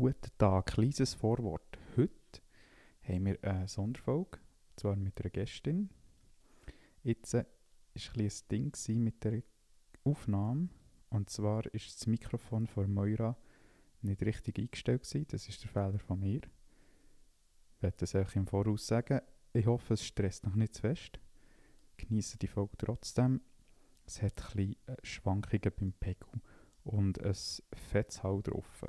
Guten Tag, kleines Vorwort. Heute haben wir eine Sonderfolge, zwar mit einer Gästin. Jetzt war ein, ein Ding mit der Aufnahme. Und zwar ist das Mikrofon von Moira nicht richtig eingestellt. Gewesen. Das ist der Fehler von mir. Ich werde das euch im Voraus sagen. Ich hoffe, es stresst noch nicht zu fest. Genieße die Folge trotzdem. Es hat ein bisschen äh, Schwankungen beim Pegel und ein fettes Hau drauf.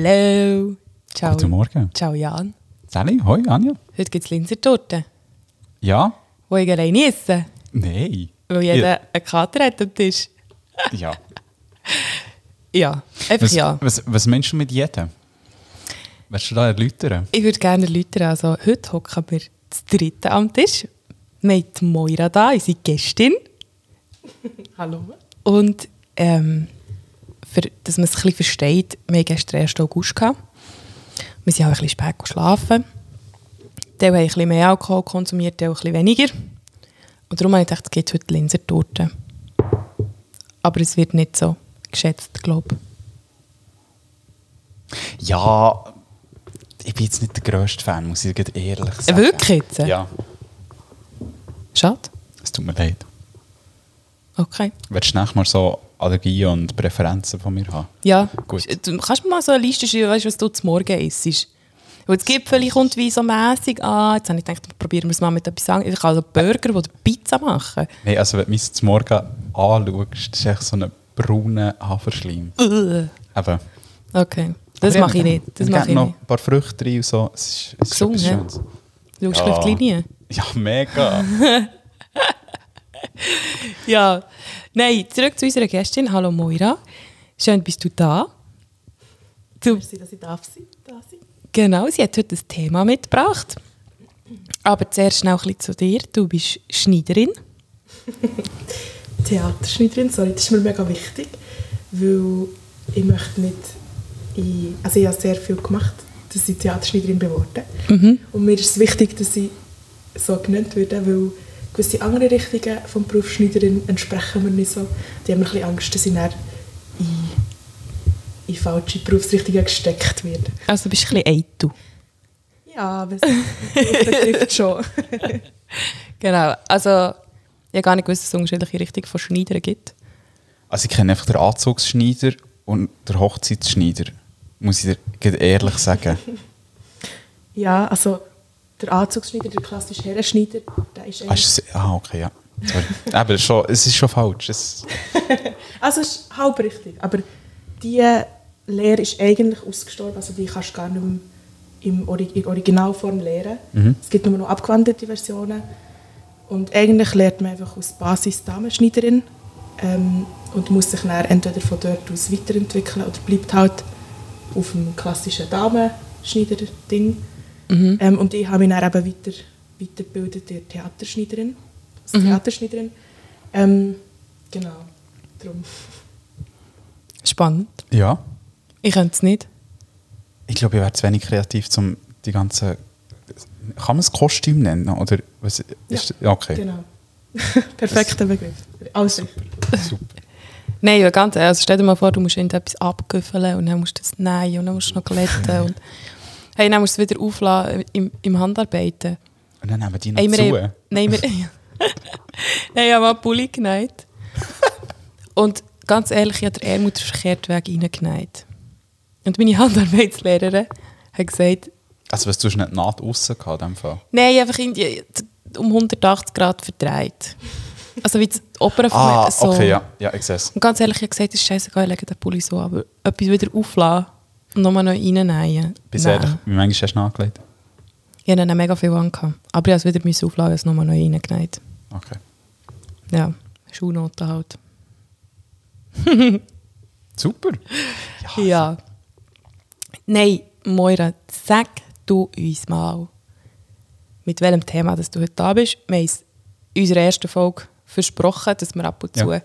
Hallo. Ciao. Guten Morgen. Ciao Jan. Sally, hoi Anja. Heute gibt es Linsertorte, Ja? die ich alleine esse, Nein. weil jeder einen Kater hat am Tisch. Ja. Ja, einfach Was, ja. was, was meinst du mit jedem? Willst du da erläutern? Ich würde gerne erläutern, also heute hocken wir das dritte am Tisch. Wir haben Moira da, unsere Gästin. Hallo. Und ähm, für, dass man es ein bisschen versteht, wir hatten gestern 1. August. Gehabt. Wir sind auch ein bisschen spät geschlafen. Die haben ein bisschen mehr Alkohol konsumiert, die ein bisschen weniger. Und darum habe ich gedacht, es gibt heute Linsertorte. Aber es wird nicht so geschätzt, glaube ich. Ja, ich bin jetzt nicht der grösste Fan, muss ich ehrlich sagen. Wirklich jetzt? Ja, Schade. es tut mir leid. Okay. Willst du nachher mal so Allergien und Präferenzen von mir haben? Ja, Gut. du kannst mir mal so eine Liste schreiben, weißt, was du zum Morgen isst. Weil das Gipfel kommt wie so mässig an. Jetzt habe ich gedacht, probieren wir es mal mit etwas anderem. Ich kann also Burger oder Pizza machen. Nein, also wenn du mich zum Morgen anschaust, ist echt so ein brauner Haferschleim. Eben. Okay, das mache ich nicht. Das mache ich noch nicht. ein paar Früchte rein und so. Es ist, es ist Gesund, ja? Schönes. Du schaust Ja. auf die Linie. Ja, mega. Ja. Nein, zurück zu unserer Gästin. Hallo Moira. Schön, bist du da. Du, Merci, dass ich darf sein, da sein. genau, sie hat heute ein Thema mitgebracht. Aber zuerst noch ein bisschen zu dir. Du bist Schneiderin. Theaterschneiderin, sorry, das ist mir mega wichtig, weil ich möchte nicht, in, also ich habe sehr viel gemacht, dass ich Theaterschneiderin geworden Mhm. Und mir ist es wichtig, dass ich so genannt werde, weil gewisse andere Richtungen vom Beruf Schneiderin entsprechen mir nicht so. Die haben ein bisschen Angst, dass ich dann in, in falsche Berufsrichtungen gesteckt werde. Also du bist ein bisschen eitel. Ja, aber es betrifft schon. Genau, also ich habe gar nicht gewusst, dass es unterschiedliche Richtungen von Schneidern gibt. Also ich kenne einfach den Anzugsschneider und den Hochzeitsschneider. Muss ich dir ehrlich sagen. Ja, also der Anzugsschneider, der klassische Herrenschneider, der ist Ah, eigentlich... ah, okay, ja. Sorry. Eben, es ist schon, es ist schon falsch. Es, Also es ist halb richtig, aber diese Lehre ist eigentlich ausgestorben, also die kannst du gar nicht mehr im Ori in Originalform lehren. Es gibt nur noch abgewandelte Versionen und eigentlich lernt man einfach aus Basis Damenschneiderin ähm, und muss sich dann entweder von dort aus weiterentwickeln oder bleibt halt auf dem klassischen Damenschneider-Ding. Ähm, und ich habe mich dann eben weiter, weitergebildet in Theaterschneiderin, als Theaterschneiderin. Ähm, genau, darum. Spannend. ja. Ich könnte es nicht. Ich glaube, ich wäre zu wenig kreativ, um die ganze... Kann man es Kostüm nennen? Oder was ist ja. Okay, Genau. Perfekter Begriff. Also, super. Nein, ja, ganz ehrlich, also stell dir mal vor, du musst irgendetwas abgüffeln und dann musst du das nähen und dann musst du noch glätten und hey, dann musst du es wieder aufladen im, im Handarbeiten. Und dann nehmen die noch Hey, wir zu. haben, nein, wir, nein, ich habe mal Pulli genäht. Und ganz ehrlich, ich habe den Ärmel den verkehrten Weg reingenäht. Und meine Handarbeitslehrerin hat gesagt, Also was, du hast nicht die Naht aussen gehabt, in dem Fall? nein, einfach irgendwie um 180 Grad verdreht. Also wie das Opernformat. Ah, so. okay, ja. Ja, ich sehe. Und ganz ehrlich, ich habe gesagt, es ist scheißegal, ich lege den Pulli so, aber etwas wieder aufladen nochmal neu reinnähen. Bis Nein. ehrlich, wie manchmal hast du nachgelegt? Ich hatte mega viel angehabt. Aber ich musste es wieder müssen aufladen, es nochmal neu reingenäht. Okay. Ja, Schulnoten halt. Super. Ja. Nein, Moira, sag du uns mal, mit welchem Thema dass du heute da bist. Wir haben es in unserer ersten Folge versprochen, dass wir ab und zu Ja.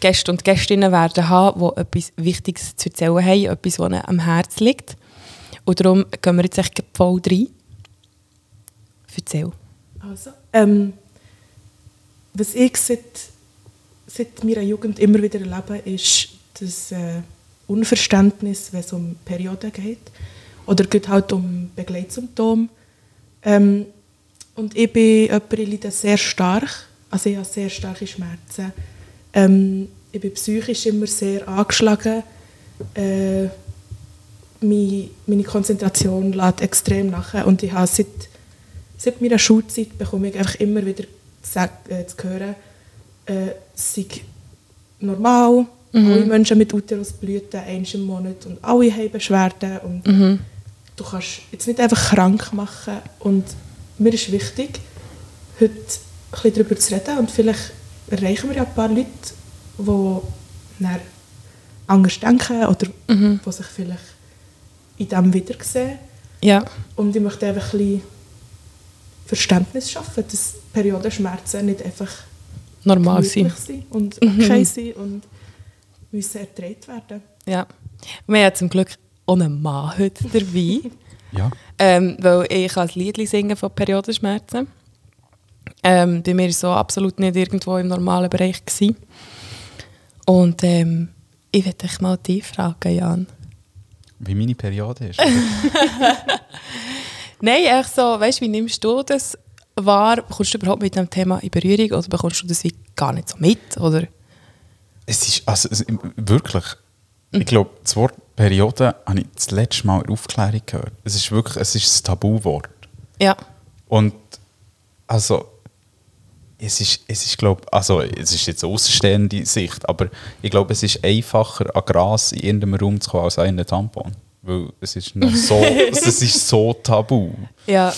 Gäste und Gästinnen werden haben, die etwas Wichtiges zu erzählen haben, etwas, was ihnen am Herzen liegt. Und darum gehen wir jetzt echt voll rein. Erzähl. Also, ähm, was ich seit, seit meiner Jugend immer wieder erlebe, ist das äh, Unverständnis, wenn es um Perioden geht. Oder geht halt um Begleitsymptome. Ähm, und ich bin jemand, ich leide sehr stark. Also ich habe sehr starke Schmerzen. Ähm, ich bin psychisch immer sehr angeschlagen. Äh, meine, meine Konzentration lädt extrem nach. Und ich habe seit, seit meiner Schulzeit bekomme ich einfach immer wieder zu, äh, zu hören, äh, es sei normal, Mhm. alle Menschen mit Uterusblüten einmal im Monat und alle haben Beschwerden. Und Mhm. du kannst jetzt nicht einfach krank machen. Und mir ist wichtig, heute bisschen darüber zu reden. Und vielleicht erreichen wir ja ein paar Leute, die dann anders denken oder Mhm. die sich vielleicht in dem wiedersehen. Ja. Und ich möchte einfach ein bisschen Verständnis schaffen, dass Periodenschmerzen nicht einfach Normal gemütlich sind und okay sind und müssen erträgt werden. Ja. Wir haben zum Glück auch einen Mann heute dabei. Ja. Ähm, weil ich kann ein Lied singen von Periodenschmerzen. Ähm, bei mir war so absolut nicht irgendwo im normalen Bereich. Gewesen. Und ähm, ich würde dich mal dich fragen, Jan. Wie meine Periode ist. Nein, echt so, weißt, wie nimmst du das wahr? Kommst du überhaupt mit dem Thema in Berührung oder bekommst du das wie gar nicht so mit? Oder? es ist, also, es, wirklich, ich glaube, das Wort Periode habe ich das letzte Mal in der Aufklärung gehört. Es ist wirklich, es ist ein Tabuwort. Ja. Und also, es ist, es ist glaube also es ist jetzt eine außenstehende Sicht, aber ich glaube, es ist einfacher, an Gras in irgendeinem Raum zu kommen, als an einen Tampon. Weil es ist so, es ist so tabu. Ja,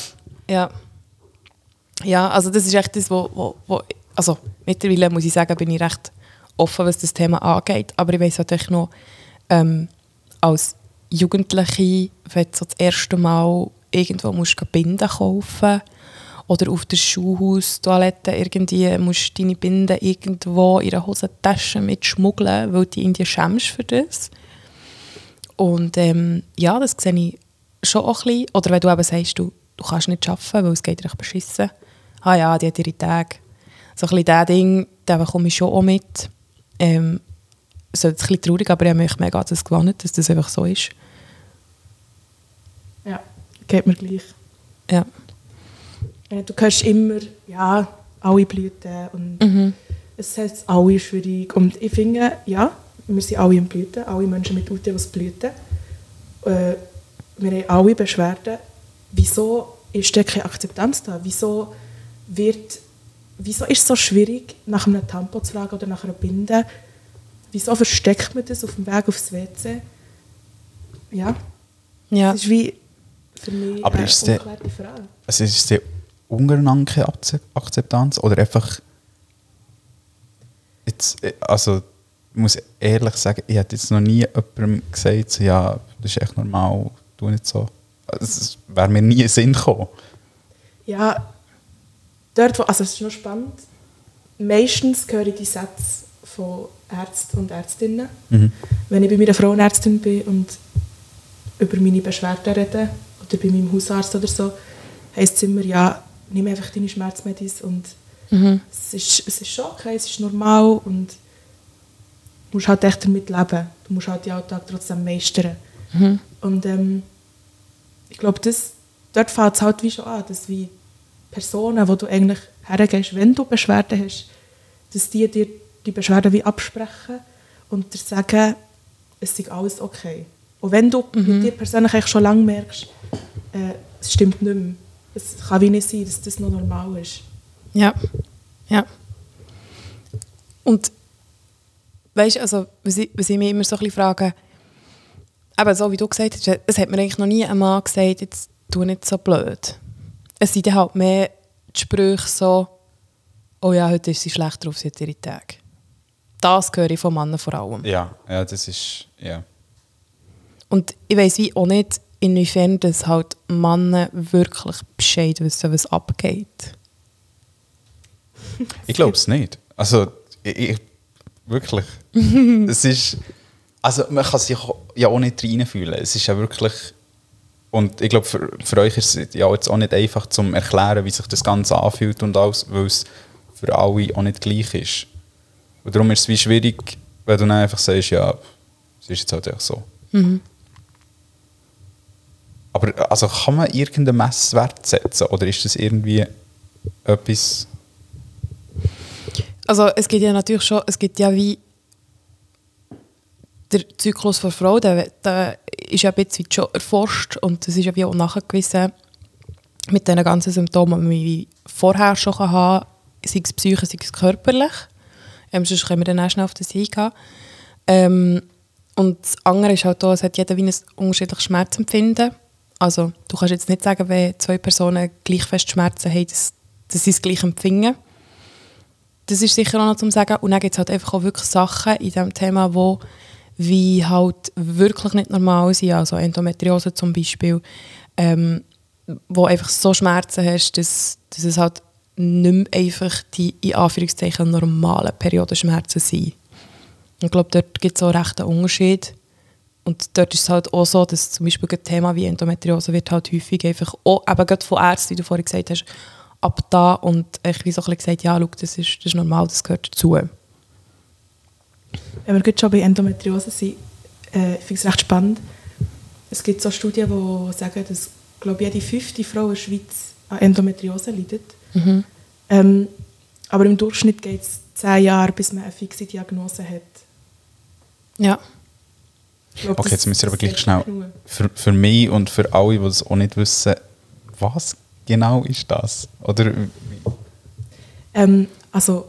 ja. Ja, also das ist echt das, wo, wo, wo also mittlerweile muss ich sagen, bin ich recht offen, was das Thema angeht, aber ich weiß natürlich noch, ähm, als Jugendliche, wenn du so das erste Mal irgendwo musst du Binden kaufen oder auf der Schulhaustoilette irgendwie musst du deine Binden irgendwo in einer Hosentasche mitschmuggeln, weil du dich irgendwie schämst für das. Und ähm, ja, das sehe ich schon auch ein bisschen. Oder wenn du eben sagst, du, du kannst nicht arbeiten, weil es geht dir beschissen. Ah ja, die hat ihre Tage. So ein bisschen dieses Ding, da bekomme ich schon auch mit. Ähm, so ein bisschen traurig, aber ich habe mich mega an das gewohnt, dass das einfach so ist. Ja, geht mir gleich. Ja. Äh, Du hörst immer, ja, alle Blüten und Mhm. es heißt alle schwierig. Und ich finde, ja, wir sind alle im Blüten, alle Menschen mit Uterus blüten. Äh, wir haben alle Beschwerden. Wieso ist da keine Akzeptanz da? Wieso, wird, wieso ist es so schwierig, nach einem Tampon zu fragen oder nach einer Binde? Wieso versteckt man das auf dem Weg aufs WC? Ja, Ja. das ist wie für mich Aber eine ist ungeklärte Frage. Also ist es die untereinander keine Akze- Akzeptanz oder einfach jetzt, äh, also ich muss ehrlich sagen, ich hätte jetzt noch nie jemandem gesagt, so, ja, das ist echt normal, tu nicht so. Also, es wäre mir nie in Sinn gekommen. Ja, dort, wo, also es ist noch spannend. Meistens höre ich die Sätze von Ärzten und Ärztinnen. Mhm. Wenn ich bei meiner Frauenärztin bin und über meine Beschwerden rede, oder bei meinem Hausarzt oder so, heisst es immer, ja, nimm einfach deine Schmerzmedis und Mhm. es, ist, es ist schon okay, es ist normal und du musst halt echt damit leben. Du musst halt den Alltag trotzdem meistern. Mhm. Und ähm, ich glaube, das, dort fängt es halt wie schon an, dass wie Personen, wo du eigentlich hergehst, wenn du Beschwerden hast, dass die dir die Beschwerden wie absprechen und dir sagen, es sei alles okay. Und wenn du mit dir persönlich eigentlich schon lange merkst, äh, es stimmt nicht mehr, es kann wie nicht sein, dass das noch normal ist. Ja. Ja. Und weißt du, also, was ich, was ich mich immer so ein bisschen frage, eben so wie du gesagt hast, es hat mir eigentlich noch nie ein Mann gesagt, jetzt tu nicht so blöd. Es sind halt mehr die Sprüche so, oh ja, heute ist sie schlecht drauf, sie hat ihre Tage. Das höre ich von Männern vor allem. Ja, ja, das ist, ja. Und ich weiss wie auch nicht, inwiefern das halt Männer wirklich Bescheid wissen, was abgeht. Ich glaube es nicht. Also, ich, ich, wirklich. es ist, also man kann sich ja auch nicht reinfühlen. Es ist ja wirklich, Und ich glaube, für, für euch ist es ja jetzt auch nicht einfach zu erklären, wie sich das Ganze anfühlt und alles, weil es für alle auch nicht gleich ist. Und darum ist es wie schwierig, wenn du dann einfach sagst, ja, es ist jetzt halt einfach so. Mhm. Aber also kann man irgendeinen Messwert setzen oder ist das irgendwie etwas... Also es gibt ja natürlich schon, es gibt ja wie der Zyklus der Frau, der, der ist ja ein bisschen schon erforscht und das ist ja wie auch nachgewiesen mit den ganzen Symptomen, die man vorher schon haben kann, sei es psychisch, sei es körperlich. Ähm, sonst können wir dann auch schnell auf das eingehen. Ähm, und das andere ist halt auch, es hat jeder wie ein unterschiedliches Schmerzempfinden. Also du kannst jetzt nicht sagen, wenn zwei Personen gleich fest Schmerzen haben, dass, dass sie es gleich empfinden. Das ist sicher auch noch zum sagen. Und dann gibt es halt einfach auch wirklich Sachen in diesem Thema, wo wie halt wirklich nicht normal sind, also Endometriose zum Beispiel, ähm, wo einfach so Schmerzen hast, dass, dass es halt nicht mehr einfach die in Anführungszeichen normalen Periodenschmerzen sind. Ich glaube, dort gibt es auch recht einen Unterschied. Und dort ist es halt auch so, dass zum Beispiel ein Thema wie Endometriose wird halt häufig einfach auch, eben gerade von Ärzten, wie du vorhin gesagt hast, ab da und ich wie so ein bisschen gesagt, ja, schau, das ist, das ist normal, das gehört dazu. Wenn wir schon bei Endometriose sind, äh, ich finde es recht spannend. Es gibt so Studien, die sagen, dass glaube jede fünfte Frau in der Schweiz an Endometriose leidet. Mhm. Ähm, aber im Durchschnitt geht es zehn Jahre, bis man eine fixe Diagnose hat. Ja. Glaub, Okay, das- jetzt müssen wir aber das gleich schnell für, für mich und für alle, die es auch nicht wissen, was genau ist das? Oder Ähm, also,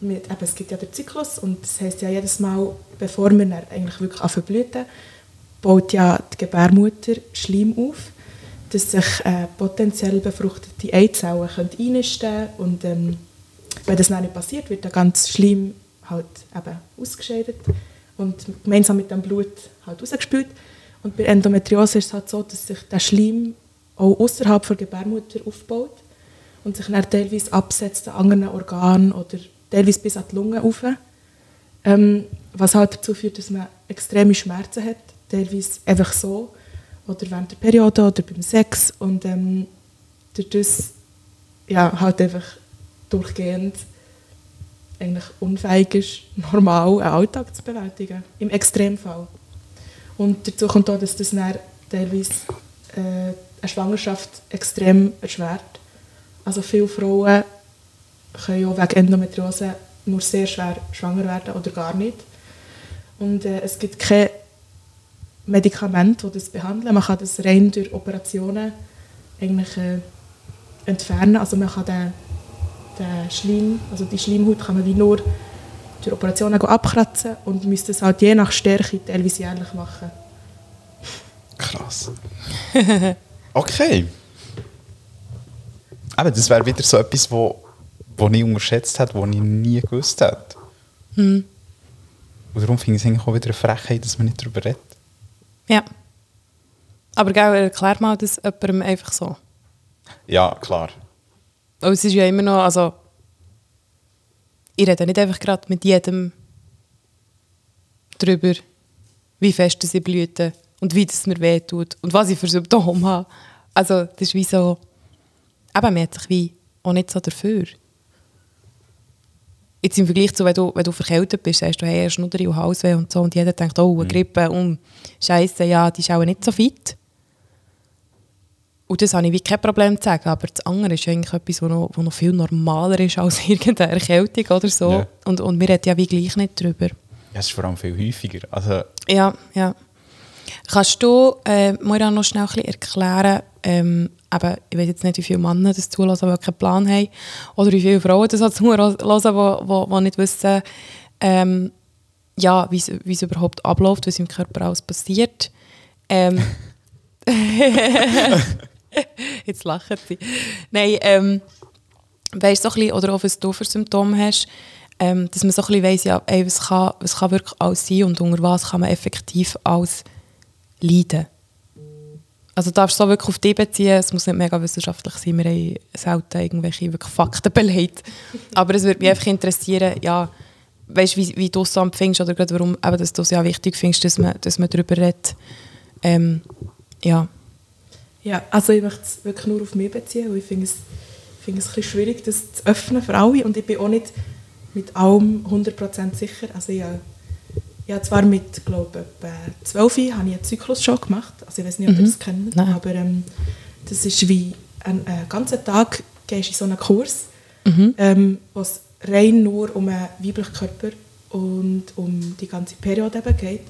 mit, eben, es gibt ja den Zyklus und das heisst ja jedes Mal, bevor wir eigentlich wirklich anfangen blüten, baut ja die Gebärmutter Schleim auf, dass sich äh, potenziell befruchtete Eizellen können einnisten können und ähm, wenn das dann nicht passiert, wird der ganze Schleim halt eben ausgescheidet und gemeinsam mit dem Blut halt rausgespült. Und bei Endometriose ist es halt so, dass sich der Schleim auch außerhalb der Gebärmutter aufbaut und sich dann teilweise absetzt an anderen Organen oder teilweise bis an die Lunge rauf. Ähm, was halt dazu führt, dass man extreme Schmerzen hat, teilweise einfach so oder während der Periode oder beim Sex und ähm, durch ja, halt einfach durchgehend eigentlich unfähig ist, normal einen Alltag zu bewältigen, im Extremfall. Und dazu kommt auch, dass das dann teilweise äh, eine Schwangerschaft extrem erschwert. Also viele Frauen können auch wegen Endometriose nur sehr schwer schwanger werden oder gar nicht. Und äh, es gibt kein Medikament, das das behandeln. Man kann das rein durch Operationen eigentlich äh, entfernen. Also man kann den, den Schleim, also die Schleimhaut kann man wie nur durch Operationen abkratzen und müsste es halt je nach Stärke teilweise jährlich machen. krass. Okay. Aber das wäre wieder so etwas, wo, wo ich unterschätzt habe, wo ich nie gewusst hätte. Hm. Und darum finde ich es eigentlich auch wieder eine Frechheit, dass man nicht darüber redet. Ja. Aber gell, erklär mal das jemandem einfach so. Ja, klar. Weil es ist ja immer noch, also ich rede nicht einfach gerade mit jedem darüber, wie fest sie blüten und wie es mir wehtut und was ich für Symptome habe. Also das ist wie so, eben man hat sich wie auch nicht so dafür. Jetzt im Vergleich zu, wenn du, wenn du verkältet bist, sagst du, hey, eine Schnuderi und Halsweh und so und jeder denkt, oh, eine Grippe, um Scheiße, ja, die ist auch nicht so fit. Und das habe ich wie kein Problem zu sagen, aber das andere ist eigentlich etwas, was noch, was noch viel normaler ist als irgendeine Erkältung oder so. Ja. Und, und wir reden ja wie gleich nicht drüber. Ja, es ist vor allem viel häufiger. Also, Ja, ja. Kannst du äh, mir noch schnell ein bisschen erklären, ähm, eben, ich weiß jetzt nicht, wie viele Männer das zulassen, die keinen Plan haben, oder wie viele Frauen das zuhören, die, die, die nicht wissen, ähm, ja, wie es- wie es überhaupt abläuft, was im Körper alles passiert. Ähm, jetzt lachen sie. Nein, ähm, weißt, so oder was du für Symptome hast, ähm, dass man so ein bisschen weiss, ja, ey, was, kann, was kann wirklich alles sein und unter was kann man effektiv alles leiden. Also du darfst so wirklich auf dich beziehen, es muss nicht mega wissenschaftlich sein, wir haben selten irgendwelche wirklich Fakten belegt. Aber es würde mich einfach interessieren, ja, weißt, wie, wie du es so empfindest oder gerade warum eben, dass du es ja wichtig findest, dass man, dass man darüber redet. Ähm, ja. Ja, also ich möchte es wirklich nur auf mich beziehen, weil ich finde es, finde es ein bisschen schwierig, das zu öffnen für alle und ich bin auch nicht mit allem 100% sicher. Also ich, ich habe zwar mit, glaube ich, 12 habe ich einen Zyklus schon gemacht, also ich weiß nicht, ob ihr Mhm. das kennt, Nein. aber ähm, das ist wie ein, einen ganzen Tag gehst in so einen Kurs, Mhm. ähm, wo es rein nur um einen weiblichen Körper und um die ganze Periode eben geht.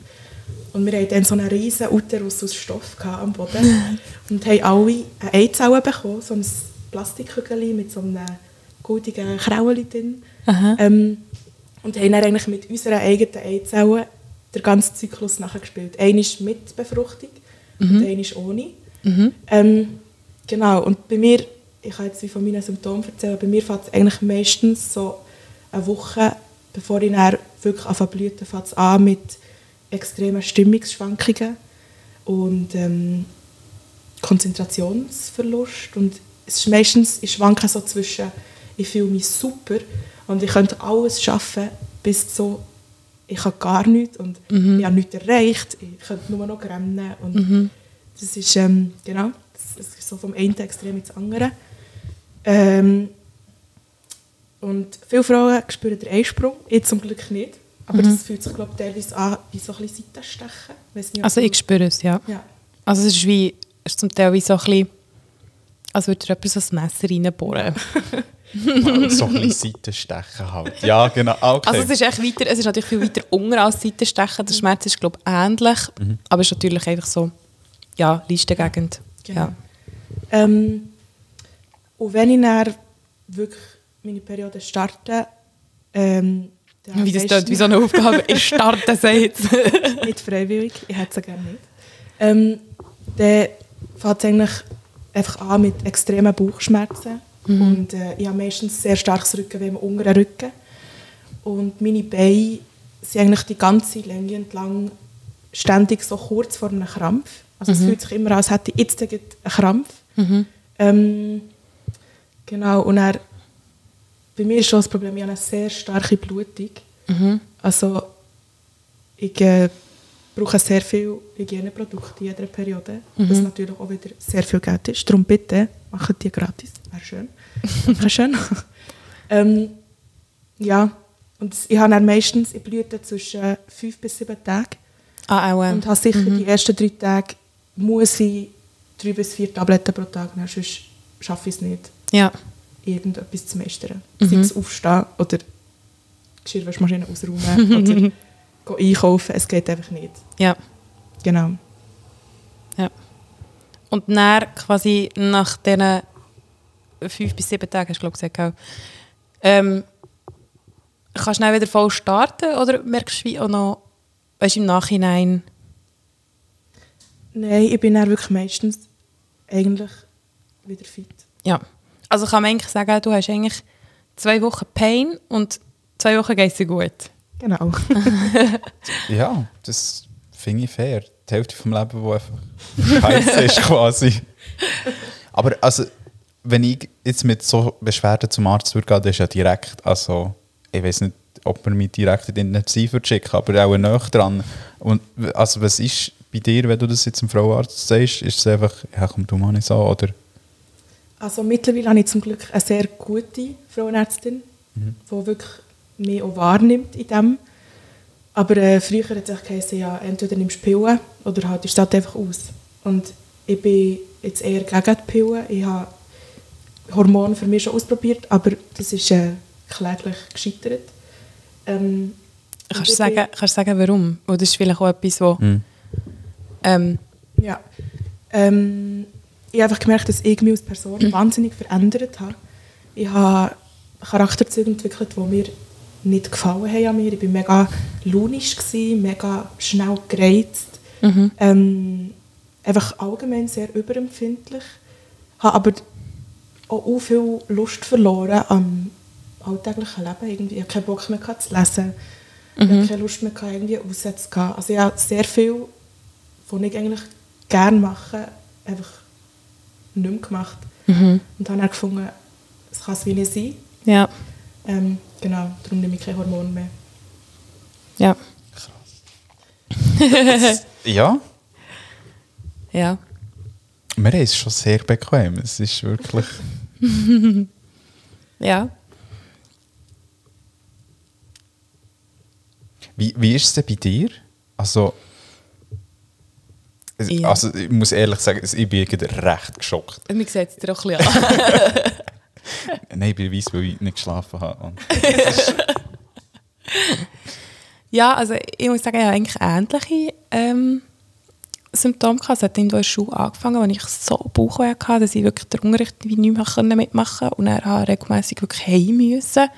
Und wir hatten dann so einen riesen Uterus aus Stoff am Boden und haben alle eine Eizelle bekommen, so ein Plastikkügelchen mit so einem goldigen Kraueli drin. Ähm, und haben dann eigentlich mit unseren eigenen Eizellen den ganzen Zyklus nachgespielt. Einmal mit Befruchtung und einmal ohne. Mhm. Ähm, genau, und bei mir, ich kann jetzt wie von meinen Symptomen erzählen, bei mir fängt es eigentlich meistens so eine Woche, bevor ich dann wirklich anfange zu blüten, fängt es an mit extremen Stimmungsschwankungen und ähm, Konzentrationsverlust. Und es ist meistens, ich schwanke so zwischen, ich fühle mich super und ich könnte alles schaffen, bis so, ich habe gar nichts und ich habe nichts erreicht, ich könnte nur noch rennen und das ist, ähm, genau, das ist so vom einen Extrem ins andere. Ähm, und viele Frauen spüren den Einsprung, ich zum Glück nicht. Aber das fühlt sich, glaube ich, teilweise an wie so ein bisschen Seitenstechen. Nicht, Also ich spüre es, ja. Ja. Also es ist wie, es ist zum Teil wie so ein bisschen, als würde jemand so ein Messer reinbohren. so ein bisschen Seitenstechen halt. Ja, genau. Okay. Also es ist echt weiter, es ist natürlich viel weiter unter als Seitenstechen. Der Schmerz ist, glaube ich, ähnlich, aber es ist natürlich einfach so, ja, Listengegend. Genau. Ja. Ähm, und wenn ich dann wirklich meine Periode starte, ähm, dann Wie das dort, wie so eine Aufgabe, ich starte sie jetzt. nicht freiwillig, ich hätte sie gerne nicht. Ähm, dann fängt es eigentlich einfach an mit extremen Bauchschmerzen. Und äh, ich habe meistens sehr starkes Rückenweh im unteren Rücken. Und meine Beine sind eigentlich die ganze Länge entlang ständig so kurz vor einem Krampf. Also es fühlt sich immer an, als hätte ich jetzt einen Krampf. Ähm, genau, und dann, bei mir ist schon das Problem, ich habe eine sehr starke Blutung. Also ich äh, brauche sehr viel Hygieneprodukte in jeder Periode, was natürlich auch wieder sehr viel Geld ist. Darum bitte, machen die gratis, wäre schön. Danke schön. ähm, ja, und ich habe dann meistens, ich blüte zwischen fünf bis sieben Tagen Ah, auch, ähm, und habe sicher die ersten drei Tage muss ich drei bis vier Tabletten pro Tag nehmen, sonst schaffe ich es nicht, ja. Irgendetwas zu meistern. Sei es aufstehen oder Geschirrwaschmaschine ausräumen oder einkaufen, es geht einfach nicht. ja. Genau. Ja. Und dann quasi nach diesen fünf bis sieben Tagen, hast du glaube ich gesagt, ähm, kannst du dann wieder voll starten oder merkst du wie auch noch, weißt, im Nachhinein, Nein, ich bin dann wirklich meistens eigentlich wieder fit. ja. Also kann man eigentlich sagen, du hast eigentlich zwei Wochen Pain und zwei Wochen geht es dir gut. Genau. Ja, das finde ich fair. Die Hälfte vom Leben, wo einfach scheiße ist quasi. Aber also, wenn ich jetzt mit so Beschwerden zum Arzt würde gehen, dann ist ja direkt, also ich weiß nicht, ob man mich direkt in die Intensiv schicken, aber auch näher dran. Und also was ist bei dir, wenn du das jetzt dem Frauenarzt sagst, ist es einfach, ja komm, du mal nicht so, oder? Also mittlerweile habe ich zum Glück eine sehr gute Frauenärztin, die wirklich mich auch wahrnimmt in dem. Aber äh, früher hat es geheißen, ja, entweder nimmst du Pillen oder halt, ist das einfach aus. Und ich bin jetzt eher gegen die Pillen. Ich habe Hormone für mich schon ausprobiert, aber das ist äh, kläglich gescheitert. Ähm, Kannst du sagen, bin- kannst du sagen, warum? Oder ist vielleicht auch etwas, wo, Mhm. ähm, Ja. Ähm, ich habe einfach gemerkt, dass ich mich als Person wahnsinnig verändert habe. Ich habe Charakterzüge entwickelt, die mir nicht gefallen haben an mir. Ich war mega launisch, gewesen, mega schnell gereizt. Ähm, einfach allgemein sehr überempfindlich. Habe aber auch, viel Lust verloren am alltäglichen Leben. Irgendwie. Ich hatte keinen Bock mehr zu lesen. Ich hatte keine Lust mehr, irgendwie aussetzen zu gehen. Also ich habe sehr viel, was ich eigentlich gerne mache, einfach nicht mehr gemacht. Und habe dann gefunden, es kann es wie nicht sein. ja, Ähm, genau, darum nehme ich keine Hormone mehr. ja, Ja, ja. Wir es schon sehr bequem. Es ist wirklich... Ja. Wie, wie ist es denn bei dir? Also, Ja. also ich muss ehrlich sagen, ich bin recht geschockt. Mir sieht es dir auch ein bisschen an. Nein, ich bin weiss, weil ich nicht geschlafen habe. Ja, also ich muss sagen, ich habe eigentlich ähnliche ähm, Symptome gehabt. Es hat irgendwo in der Schule angefangen, als ich so Bauchweh hatte, dass ich wirklich den Unterricht wie nicht mehr mitmachen konnte und dann habe ich regelmässig wirklich heim müssen.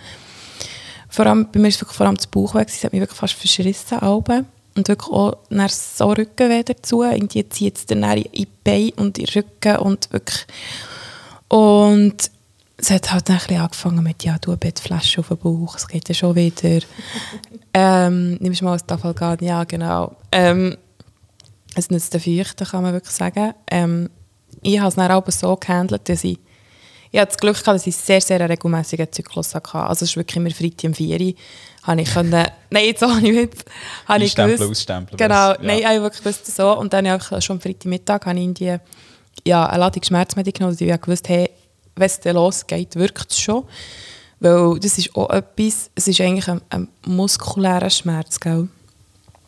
Vor allem, bei mir war es wirklich vor allem das Bauchweh, es hat mich wirklich fast verschrissen. Alben. Und wirklich auch dann so Rückenweh dazu. Irgendwie zieht es dann in die Beine und in den Rücken und wirklich... Und es hat halt dann ein bisschen angefangen mit, ja, du eine Bettflasche auf den Bauch, es geht ja schon wieder. ähm, nimmst du mal ein Tafelgarn, ja, genau. Ähm, es nützt den Feuchten, kann man wirklich sagen. Ähm, ich habe es dann aber so gehandelt, dass ich, ich hatte das Glück gehabt, dass ich sehr, sehr einen regelmäßigen Zyklus hatte. Also es ist wirklich immer Freitag um 4 Uhr. Habe ich können, nein, jetzt auch nicht mit. Habe ich gewusst, ausstempeln, Genau, ja. nein, ich habe wirklich gewusst, so. Und dann habe ich schon am Freitagmittag habe ich in die, ja, eine Ladung Schmerzmittel genommen, und ich habe gewusst, hey, wenn es dann losgeht, wirkt es schon. Weil das ist auch etwas, es ist eigentlich ein, ein muskulärer Schmerz, gell?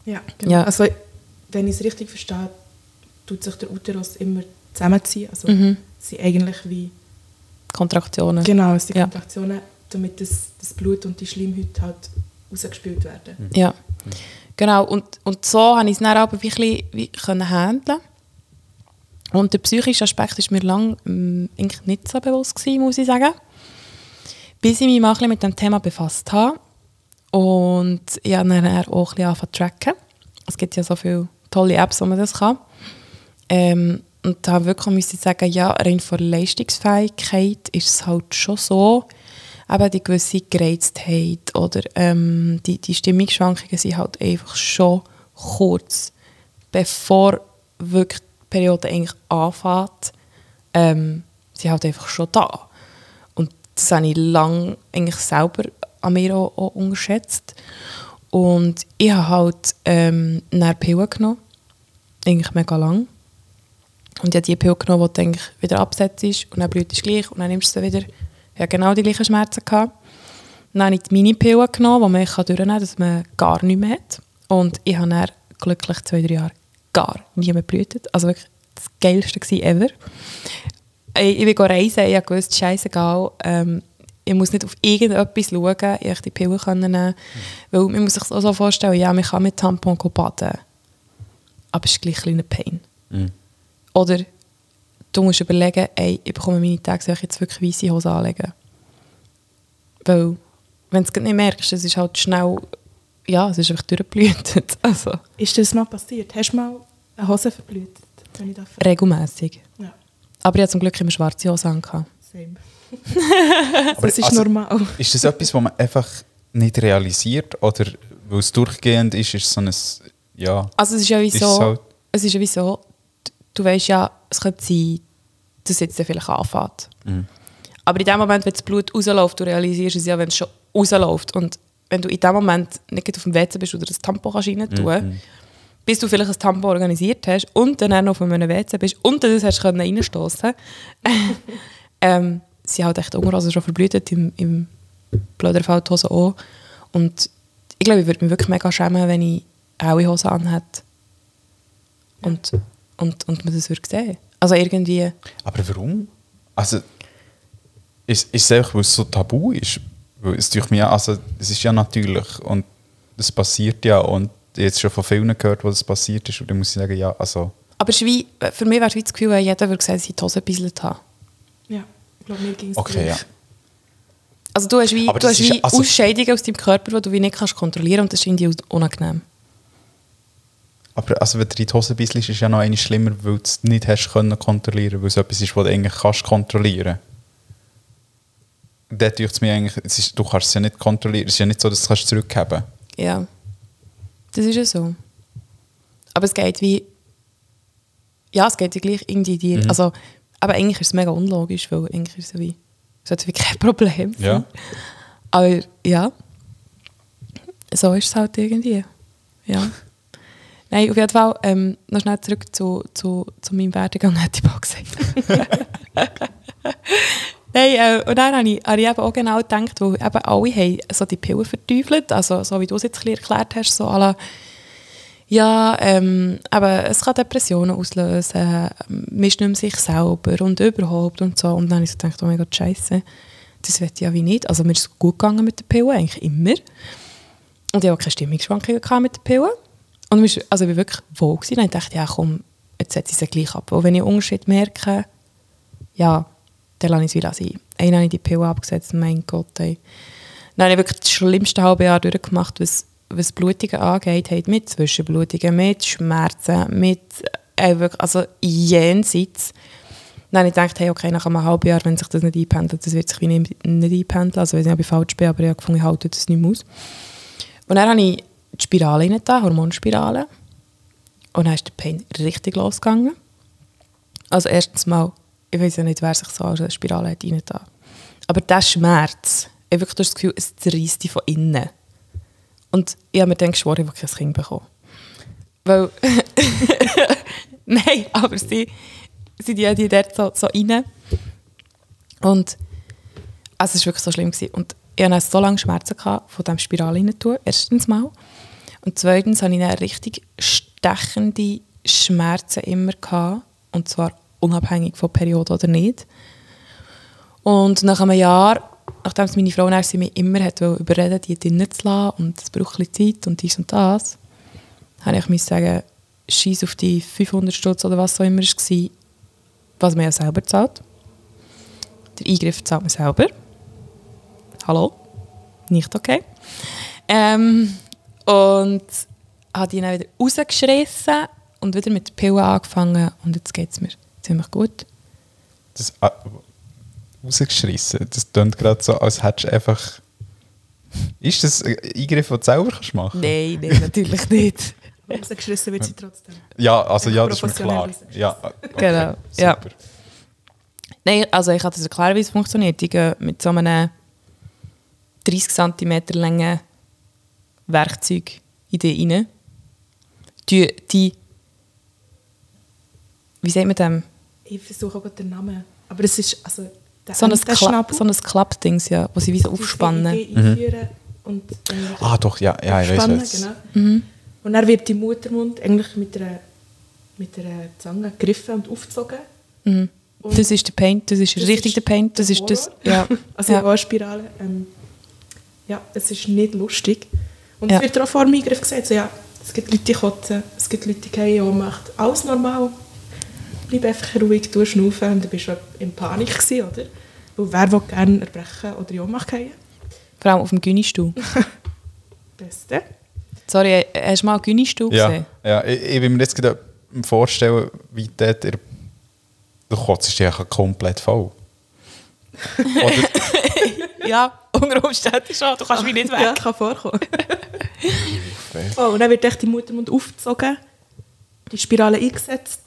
Ja, genau. Ja. Also, wenn ich es richtig verstehe, tut sich der Uterus immer zusammenziehen. Also, Mhm. sind eigentlich wie, Kontraktionen. genau, es sind Ja. Kontraktionen, damit das, das Blut und die Schleimhäute halt rausgespült werden. Ja, genau. Und, und so habe ich es dann aber wirklich wie können handeln. Und der psychische Aspekt war mir lange ähm, eigentlich nicht so bewusst gewesen, muss ich sagen. Bis ich mich mal ein bisschen mit dem Thema befasst habe. Und ich habe dann auch ein bisschen angefangen zu tracken. Es gibt ja so viele tolle Apps, wo man das kann. Ähm, und da wirklich muss ich sagen, ja, rein von Leistungsfähigkeit ist es halt schon so, eben die gewisse Gereiztheit oder ähm, die, die Stimmungsschwankungen sind halt einfach schon kurz, bevor wirklich die Periode eigentlich anfängt, ähm, sind halt einfach schon da. Und das habe ich lange eigentlich selber an mir auch, auch unterschätzt. Und ich habe halt ähm, Pillen genommen, eigentlich mega lang. Und ich habe die Pille genommen, die du wieder absetzt und dann blüht es gleich und dann nimmst du sie wieder. Ich hatte genau die gleichen Schmerzen. Gehabt. Dann habe ich die Mini-Pille genommen, die man durchnehmen kann, dass man gar nichts mehr hat. Und ich habe dann glücklich zwei, drei Jahre gar nie mehr blühtet. Also wirklich das Geilste gewesen ever. Ich, ich bin reisen, ich gewusst, scheißegal, ähm, ich muss nicht auf irgendetwas schauen, ich die Pille können nehmen. Weil man muss sich so vorstellen, ja, man kann mit Tampon baden, aber es ist gleich ein kleiner Pain. Mhm. Oder du musst überlegen, ey, ich bekomme meine Tage, soll ich jetzt wirklich weiße Hose anlegen? Weil, wenn du es nicht merkst, es ist halt schnell, ja, es ist einfach durchgeblutet. Also, Ist das mal passiert? Hast du mal eine Hose verblutet? Regelmäßig. Ja, Aber ich hatte zum Glück immer schwarze Hose an. gehabt. same. Aber das ist also- normal. Ist das etwas, was man einfach nicht realisiert? Oder weil es durchgehend ist, ist es so ein. Ja. Also es ist ja wie so, es halt- es ist ja wie so, du, weißt ja, es könnte sein, dass es jetzt dann vielleicht anfängt. Mhm. Aber in dem Moment, wenn das Blut rausläuft, du realisierst es ja, wenn es schon rausläuft. Und wenn du in dem Moment nicht auf dem WC bist oder das Tampon kannst rein tun, Mhm. bis du vielleicht ein Tampon organisiert hast und dann auch noch auf einem WC bist und dann das hast können reinstoßen ähm, sie halt echt Unterhose schon verblutet, im, im blöder Fall die Hose auch. Und ich glaube, ich würde mich wirklich mega schämen, wenn ich auch Hose anhätte und, und, und man das würde sehen. Also irgendwie, Aber warum? Also, ist, ist es einfach, weil es so tabu ist? Weil es durch mich, also, es ist ja natürlich und das passiert ja und ich habe jetzt schon von vielen gehört, wo das passiert ist und dann muss ich sagen, ja, also, aber es wie, für mich wäre es wie das Gefühl, wenn jeder würde sagen, dass ich die Hose gebisselt habe. Ja, ich glaube, mir ging es okay, ja. Also du hast wie, Aber du hast wie also- Ausscheidungen aus deinem Körper, die du wie nicht kannst kontrollieren und das ist irgendwie unangenehm. Aber also, wenn du in die Hose bist, ist es ja noch schlimmer, weil du es nicht hast können kontrollieren, weil es etwas ist, was du eigentlich kannst kontrollieren. Dort tut es mir eigentlich, es ist, du kannst es ja nicht kontrollieren, es ist ja nicht so, dass du es kannst zurückgeben Ja, das ist ja so. Aber es geht wie, ja, es geht ja gleich irgendwie dir, Mhm. also, aber eigentlich ist es mega unlogisch, weil eigentlich ist es wie, es sollte wie kein Problem sein. Ja. Aber ja, so ist es halt irgendwie, ja. Nein, auf jeden Fall, ähm, noch schnell zurück zu, zu, zu meinem Werdegang, hätte ich mal gesagt. Nein, äh, und dann habe ich, habe ich eben auch genau gedacht, weil eben alle haben so die Pillen verteufelt, also so wie du es jetzt erklärt hast, so alle, ja, ähm, aber es kann Depressionen auslösen, ähm, man ist nicht mehr sich selber und überhaupt und so. Und dann habe ich so gedacht, oh mein Gott, scheiße, das wird ja wie nicht. Also mir ist es gut gegangen mit den Pillen, eigentlich immer. Und ich hatte auch keine Stimmungsschwankungen mit den Pillen. Und also ich war wirklich wohl gewesen. Und ich dachte, ja komm, jetzt setze ich sie gleich ab. Und wenn ich einen Unterschied merke, ja, dann lasse ich es wieder sein. Einmal habe ich die Pille abgesetzt, mein Gott, ey. Dann habe ich wirklich das schlimmste halbe Jahr durchgemacht, was, was Blutungen angeht, hat mit Zwischenblutungen, mit Schmerzen, mit äh, wirklich, also jenseits. Dann habe ich gedacht, hey, okay, nach einem halben Jahr, wenn sich das nicht einpendelt, das wird sich nicht, nicht einpendeln. Also ich weiß nicht, ob ich falsch bin, aber ich habe gefunden, ich halte das nicht mehr aus. Und dann habe ich die Spirale rein, Hormonspirale. Und dann ist der Pain richtig losgegangen. Also erstens mal, ich weiß ja nicht, wer sich so eine Spirale hat rein. Aber der Schmerz, ich habe das Gefühl, es zerreißt dich von innen. Und ich habe mir dann geschworen, ich will kein Kind bekommen. Weil, nein, aber sie, sie die, die dort so, so rein. Und also es war wirklich so schlimm. Gewesen. Und ich hatte so lange Schmerzen gehabt, von diesem Spiral rein erstens mal. Und zweitens hatte ich dann richtig stechende Schmerzen immer gehabt, und zwar unabhängig von Periode oder nicht. Und nach einem Jahr, nachdem meine Frau sie mich immer hat überreden die drinnen zu lassen und es braucht ein Zeit und dies und das, habe ich mir sagen, scheiß auf die 500 Stutz oder was auch immer es war, was man ja selber zahlt. Der Eingriff zahlt man selber. Hallo? Nicht okay. Ähm, und habe ihn dann wieder rausgeschrissen und wieder mit der Pille angefangen und jetzt geht es mir ziemlich gut. Das äh, rausgeschrissen, das klingt gerade so, als hättest du einfach... Ist das ein Eingriff, den du selber kannst machen Nein, nein, natürlich nicht. Rausgeschrissen wird sie trotzdem. Ja, also ja, das ist mir klar. Ja, okay, genau, ja. Nein, also ich kann das erklären, wie es funktioniert. Ich gehe mit so einem 30 cm langen Werkzeug in die rein. Die, die wie sagt man dem? Ich versuche auch den Namen. Aber es ist also der so ein, Kla so ein Klappdings, ja, wo sie wie so aufspannen. Mhm. und ah doch, ja, ja ich weiß genau. Mhm. Und dann wird die Muttermund eigentlich mit einer, mit einer Zange gegriffen und aufgezogen. Mhm. Und das ist der Paint, das ist das richtig ist der Paint, das ist das, ja. also ja. eine Spirale. Ähm, ja, es ist nicht lustig. Und ja. es wird auch vor dem Eingriff gesagt, so, ja, es gibt Leute, die kotzen, es gibt Leute, die gehen Ohnmacht. Alles normal. Bleib einfach ruhig, durchschnaufen und du bist schon in Panik gewesen, oder? Weil wer will gerne erbrechen oder in Ohnmacht gehen? Vor allem auf dem Günnistuhl. Beste. Sorry, hast du mal einen Günnistuhl ja, gesehen? Ja, ich, ich will mir jetzt gerade vorstellen, wie dort... Du kotzt dich ja komplett voll. ja, unter Umständen schon. Du kannst mich nicht weg. Ja, kann vorkommen. oh, und dann wird echt die Muttermund aufgezogen, die Spirale eingesetzt.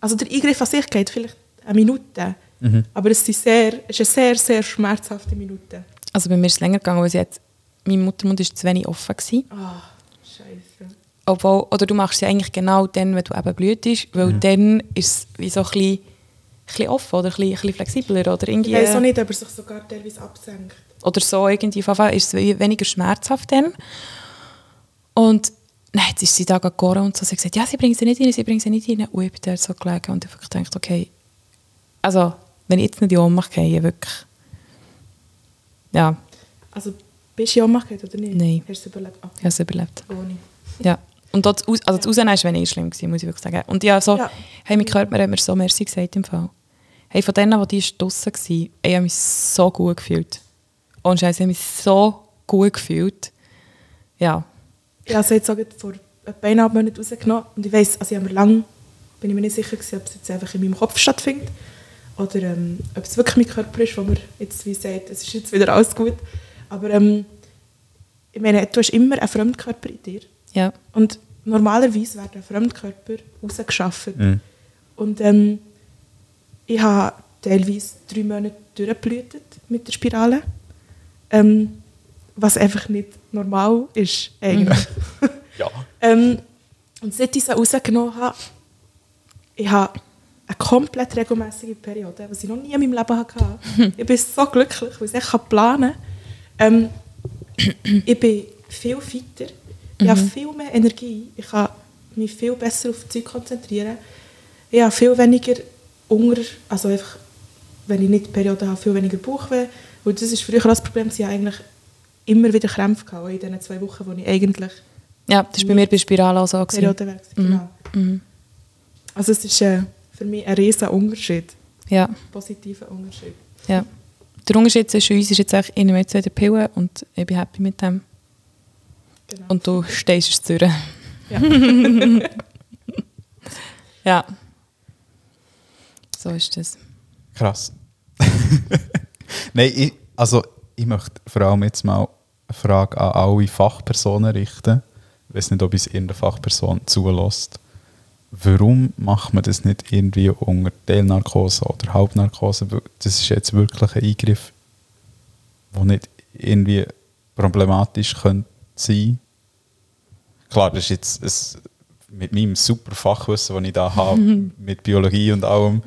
Also der Eingriff an sich geht vielleicht eine Minute, mhm. aber es ist, sehr, es ist eine sehr, sehr schmerzhafte Minute. Also bei mir ist es länger gegangen, weil sie hat, mein Muttermund war zu wenig offen. Ah, oh, scheiße. Obwohl, oder du machst sie eigentlich genau dann, wenn du eben blühtest, weil mhm. dann ist es wie so ein bisschen bisschen offen oder ein bisschen, ein bisschen flexibler oder irgendwie... Ich weiß auch nicht, ob er sich sogar teilweise absenkt. Oder so irgendwie, auf ist es weniger schmerzhaft dann. Und dann jetzt ist sie da gegangen und so, sie gesagt, ja, sie bringen sie nicht rein, sie bringen sie nicht rein. Und ich bin da so gelegen und ich habe gedacht, okay, also, wenn ich jetzt nicht in die Ohnmacht gehe, wirklich, ja. Also, bist du in Ohnmacht oder nicht? Nein. Hast du es überlebt? Okay. Ich habe es überlebt. Ohne. Ja. Und dort, also das Rausnehmen war weniger schlimm, gewesen, muss ich wirklich sagen. Und ja, so, ja. hey, mein Körper hat mir so merci gesagt im Fall. Hey, von denen, die draussen waren, ich habe mich so gut gefühlt. Und Scheiße, ich habe mich so gut gefühlt. Ja. Ich habe es jetzt vor eineinhalb Monaten rausgenommen. Und ich weiss, also ich habe mir lange, bin ich mir nicht sicher gewesen, ob es jetzt einfach in meinem Kopf stattfindet. Oder ähm, ob es wirklich mein Körper ist, wo man jetzt wie sagt, es ist jetzt wieder alles gut. Aber ähm, ich meine, du hast immer einen Fremdkörper in dir. Ja. Und normalerweise werden Fremdkörper rausgeschafft. Mhm. Und ähm, ich habe teilweise drei Monate durchgeblutet mit der Spirale. Ähm, was einfach nicht normal ist, eigentlich. ja. ähm, Und seit ich sie rausgenommen habe, ich habe eine komplett regelmäßige Periode, was ich noch nie in meinem Leben hatte. ich bin so glücklich, weil ich echt planen kann. Ähm, ich bin viel fitter, ich habe viel mehr Energie, ich kann mich viel besser auf die Zeit konzentrieren. Ich habe viel weniger Hunger, also einfach, wenn ich nicht die Periode habe, viel weniger Bauchweh. Und das ist früher auch das Problem, dass ich eigentlich immer wieder Krämpfe hatte, in diesen zwei Wochen, wo ich eigentlich Ja, das war bei mir bei Spirale auch so. gewesen. Periode. Genau. Mhm. Also es ist äh, für mich ein riesen Unterschied, Ja, positiver Unterschied. ja. Der Unterschied zwischen uns ist jetzt eigentlich, ich nehme jetzt wieder Pillen und ich bin happy mit dem. Genau. Und du stehst es durch. Ja. Ja. So ist das. Krass. Nein, ich, also ich möchte vor allem jetzt mal eine Frage an alle Fachpersonen richten. Ich weiß nicht, ob es irgendeine Fachperson zulässt. Warum macht man das nicht irgendwie unter Teilnarkose oder Halbnarkose? Weil Das ist jetzt wirklich ein Eingriff, der nicht irgendwie problematisch könnte sein Klar, das ist jetzt ein, mit meinem super Fachwissen, das ich da habe, mit Biologie und allem,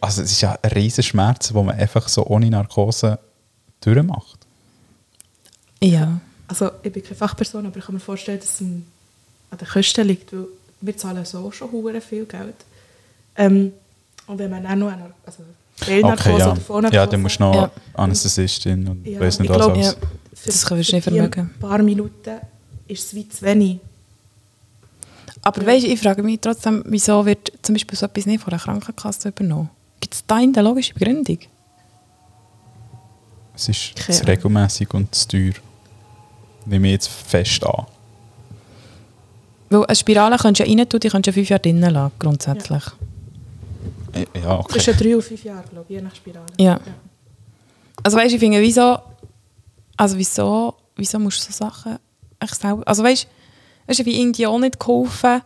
also es ist ja ein riesen Schmerz, den man einfach so ohne Narkose durchmacht. Ja. Also ich bin keine Fachperson, aber ich kann mir vorstellen, dass es an den Kosten liegt, weil wir zahlen so schon hure viel Geld. Ähm, und wenn man auch noch eine also Teilnarkose Okay, ja. oder Vollnarkose Ja, dann musst du noch Ja. Anästhesistin und Ja, weiss nicht ich was glaub, alles. ja. für, Das können wir nicht vermögen. ein paar Minuten ist es wie zu wenig. Aber weißt, ich frage mich trotzdem, wieso wird zum Beispiel so etwas nicht von der Krankenkasse übernommen? Gibt es da eine logische Begründung? Es ist Keine zu regelmäßig und zu teuer. Nehme ich jetzt fest an. Weil eine Spirale kannst du ja rein tun, die kannst du ja fünf Jahre drinnen lassen, grundsätzlich. Äh, Ja, okay. Zwischen drei und fünf Jahren, glaube ich, je nach Spirale. Ja. Also weißt du, ich finde, wieso, also wieso, wieso musst du so Sachen echt selber, also weißt du, es ist wie irgendwie auch nicht geholfen,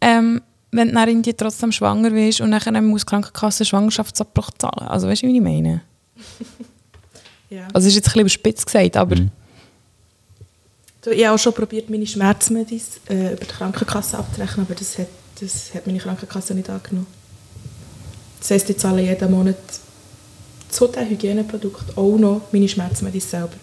ähm, wenn du dann irgendwie trotzdem schwanger bist und dann muss die Krankenkasse Schwangerschaftsabbruch zahlen. Also weißt du, wie ich meine? Ja. Also es ist jetzt ein bisschen überspitzt gesagt, aber Mhm. Du, ich habe auch schon probiert, meine Schmerzmedis äh, über die Krankenkasse abzurechnen, aber das hat, das hat meine Krankenkasse nicht angenommen. Das heisst, ich zahle jeden Monat zu den Hygieneprodukten auch noch meine Schmerzmedis selber.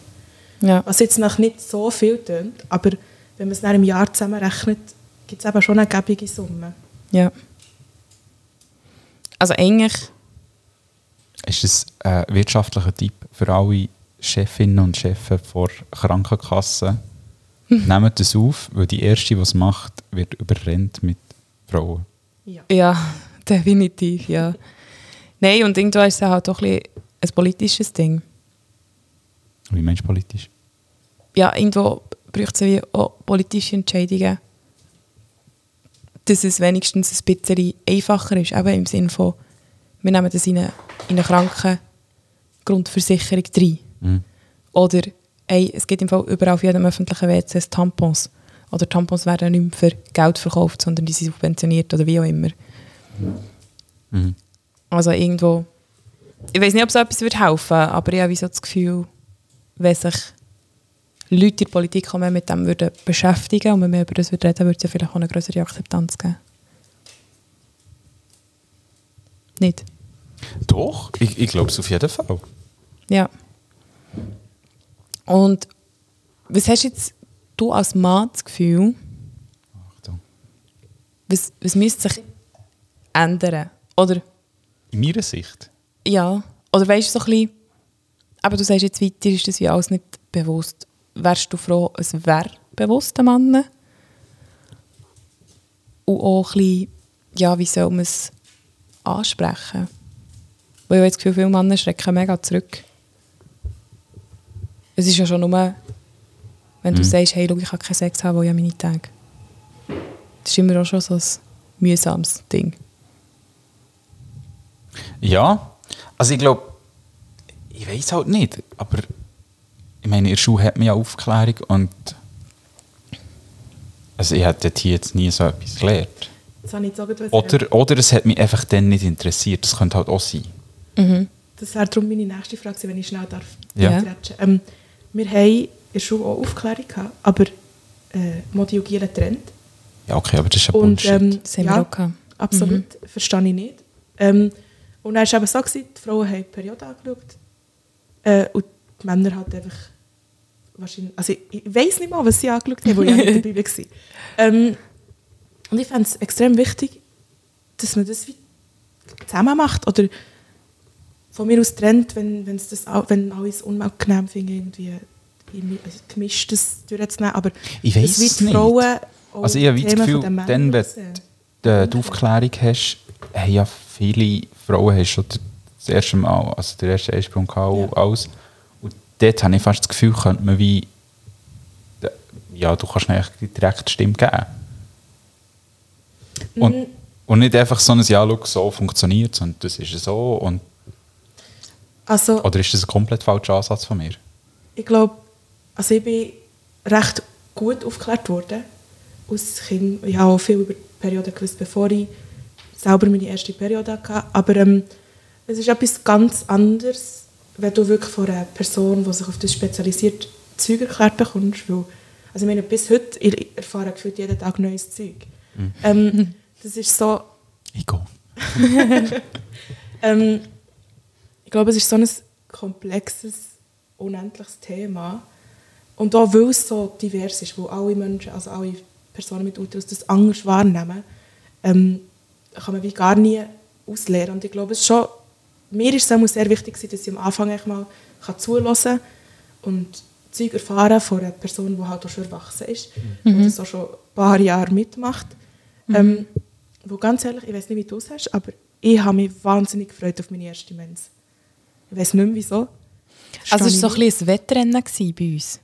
ja. Was jetzt noch nicht so viel tönt, aber wenn man es dann im Jahr zusammenrechnet, gibt es eben schon eine gebige Summe. Ja. Also eigentlich, Ist das ein wirtschaftlicher Tipp für alle Chefinnen und Chefs vor Krankenkassen? Nehmt das auf, weil die Erste, die es macht, wird überrennt mit Frauen. Ja. ja, definitiv, ja. Nein, und irgendwo ist es halt auch ein, bisschen ein politisches Ding. Wie meinst du politisch? ja, irgendwo braucht es auch politische Entscheidungen, dass es wenigstens ein bisschen einfacher ist. Eben im Sinne von, wir nehmen das in eine, in eine Krankengrundversicherung rein. Mhm. Oder ey, es gibt im Fall überall auf jedem öffentlichen WC Tampons. Oder Tampons werden nicht mehr für Geld verkauft, sondern die sind subventioniert oder wie auch immer. Mhm. Also irgendwo, ich weiß nicht, ob so etwas helfen, aber ich habe so das Gefühl, wenn sich Leute in der Politik auch mehr mit dem würden beschäftigen und wenn wir über das würden reden, würde es ja vielleicht auch eine größere Akzeptanz geben. Nicht? Doch, ich, ich glaube es auf jeden Fall. Ja. Und was hast jetzt du als Mann das Gefühl, Achtung. was, was müsste sich ändern? Oder In meiner Sicht. Ja, oder weißt du so ein bisschen, aber du sagst jetzt weiter, ist das wie alles nicht bewusst. Wärst du froh, es wäre bewusst, ein Mann? Und auch ein bisschen, ja, wie soll man es ansprechen? Weil ich habe das Gefühl, viele Männer schrecken mega zurück. Es ist ja schon nur, wenn du Mhm. sagst, hey, schau, ich kann keinen Sex haben, weil ich habe meine Tage. Das ist immer auch schon so ein mühsames Ding. Ja, also ich glaube, ich weiß halt nicht, aber ich meine, in der Schule hat man ja Aufklärung und also ich hätte hier jetzt nie so etwas gelernt. Das habe ich jetzt auch gerade Oder, oder es hat mich einfach dann nicht interessiert, das könnte halt auch sein. Das wäre darum meine nächste Frage, wenn ich schnell darf. Ja. Ähm, wir haben in der Schule auch Aufklärung gehabt, aber äh, Modi und Giel getrennt. Ja, okay, aber das ist ja Und Bullshit. ähm, Das haben ja, wir auch gehabt. absolut, verstehe ich nicht. Ähm, und dann war es eben so, gewesen, die Frauen haben die Periode angeschaut äh, und die Männer halt einfach wahrscheinlich, also ich, ich weiß nicht mal, was sie angeschaut haben, weil ich auch nicht dabei war. Ähm, und ich fände es extrem wichtig, dass man das wie zusammen macht oder von mir aus trennt, wenn, wenn's das auch, wenn alles unangenehm finden, irgendwie also gemischt das durchzunehmen, aber Ich es nicht. Frauen auch Also ich habe das Gefühl, dann, wenn du die Aufklärung hast, haben ja viele Frauen haben schon das erste Mal, also der erste Einsprung gehabt, Ja. alles. Und dort habe ich fast das Gefühl, könnte man wie, ja, du kannst eigentlich die direkte Stimme geben. Und, Mhm. und nicht einfach so ein Ja, schau, so funktioniert sondern das ist so. Und, Also, oder ist das ein komplett falscher Ansatz von mir? ich glaube, also ich bin recht gut aufgeklärt worden als Kind. Ich habe auch viel über die Periode gewusst, bevor ich selber meine erste Periode hatte. Aber ähm, es ist etwas ganz anderes, wenn du wirklich von einer Person, die sich auf das spezialisiert, Zeug erklärt bekommst. Weil, also ich meine, bis heute ich erfahre ich gefühlt jeden Tag neues Zeug. Ähm, das ist so... Ich gehe. Ähm, ich glaube, es ist so ein komplexes, unendliches Thema. Und auch weil es so divers ist, wo alle Menschen, also alle Personen mit Uterus das anders wahrnehmen, ähm, kann man wie gar nie ausleeren. Und ich glaube, es ist schon, mir ist es sehr wichtig, dass ich am Anfang mal kann zuhören und Zeug erfahren von einer Person, die halt auch schon erwachsen ist und das auch schon ein paar Jahre mitmacht. Ähm, wo ganz ehrlich, ich weiß nicht, wie du es hast, aber ich habe mich wahnsinnig gefreut auf meine erste Mens. Ich weiß nicht mehr, wieso. Also es war so ein bisschen ein Wettrennen bei uns.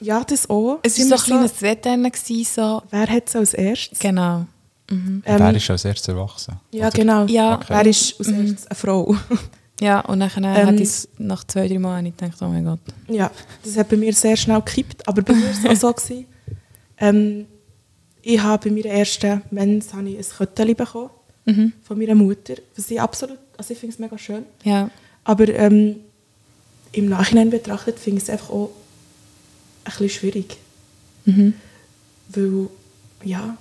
Ja, das auch. Es war so ein bisschen ein Wettrennen so... Wer hat es als erstes? Genau. Ähm, Wer ist als erstes erwachsen? Ja, Oder- genau. Ja. Okay. Wer ist als erstes eine Frau? Ja, und dann Ähm, hat es nach zwei, drei Mal nicht gedacht, oh mein Gott. ja, das hat bei mir sehr schnell gekippt. Aber bei mir war es auch so. Gewesen. Ähm, ich habe bei meiner ersten Mens habe ich ein Köttchen bekommen Mhm. von meiner Mutter. Was ich absolut, also ich finde es mega schön. Ja. Aber ähm, im Nachhinein betrachtet finde ich es einfach auch ein bisschen schwierig. Mhm. Weil, ja,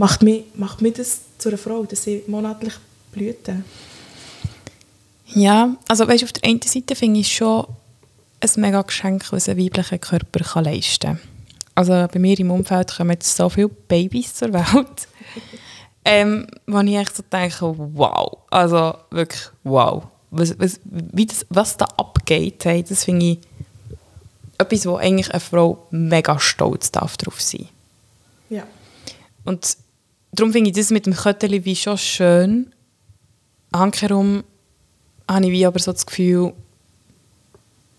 macht mich, macht mich das zu einer Frau, dass sie monatlich blüten. Ja, also weißt, auf der einen Seite finde ich schon ein mega Geschenk, was ein weiblicher Körper kann leisten kann. Also bei mir im Umfeld kommen jetzt so viele Babys zur Welt, ähm, wo ich echt so denke, wow, also wirklich wow. Was, was, wie das, was da abgeht, hey, das finde ich etwas, wo eigentlich eine Frau mega stolz darf drauf sein Ja. Und darum finde ich das mit dem Kötteli wie schon schön. Handherum habe ich wie aber so das Gefühl,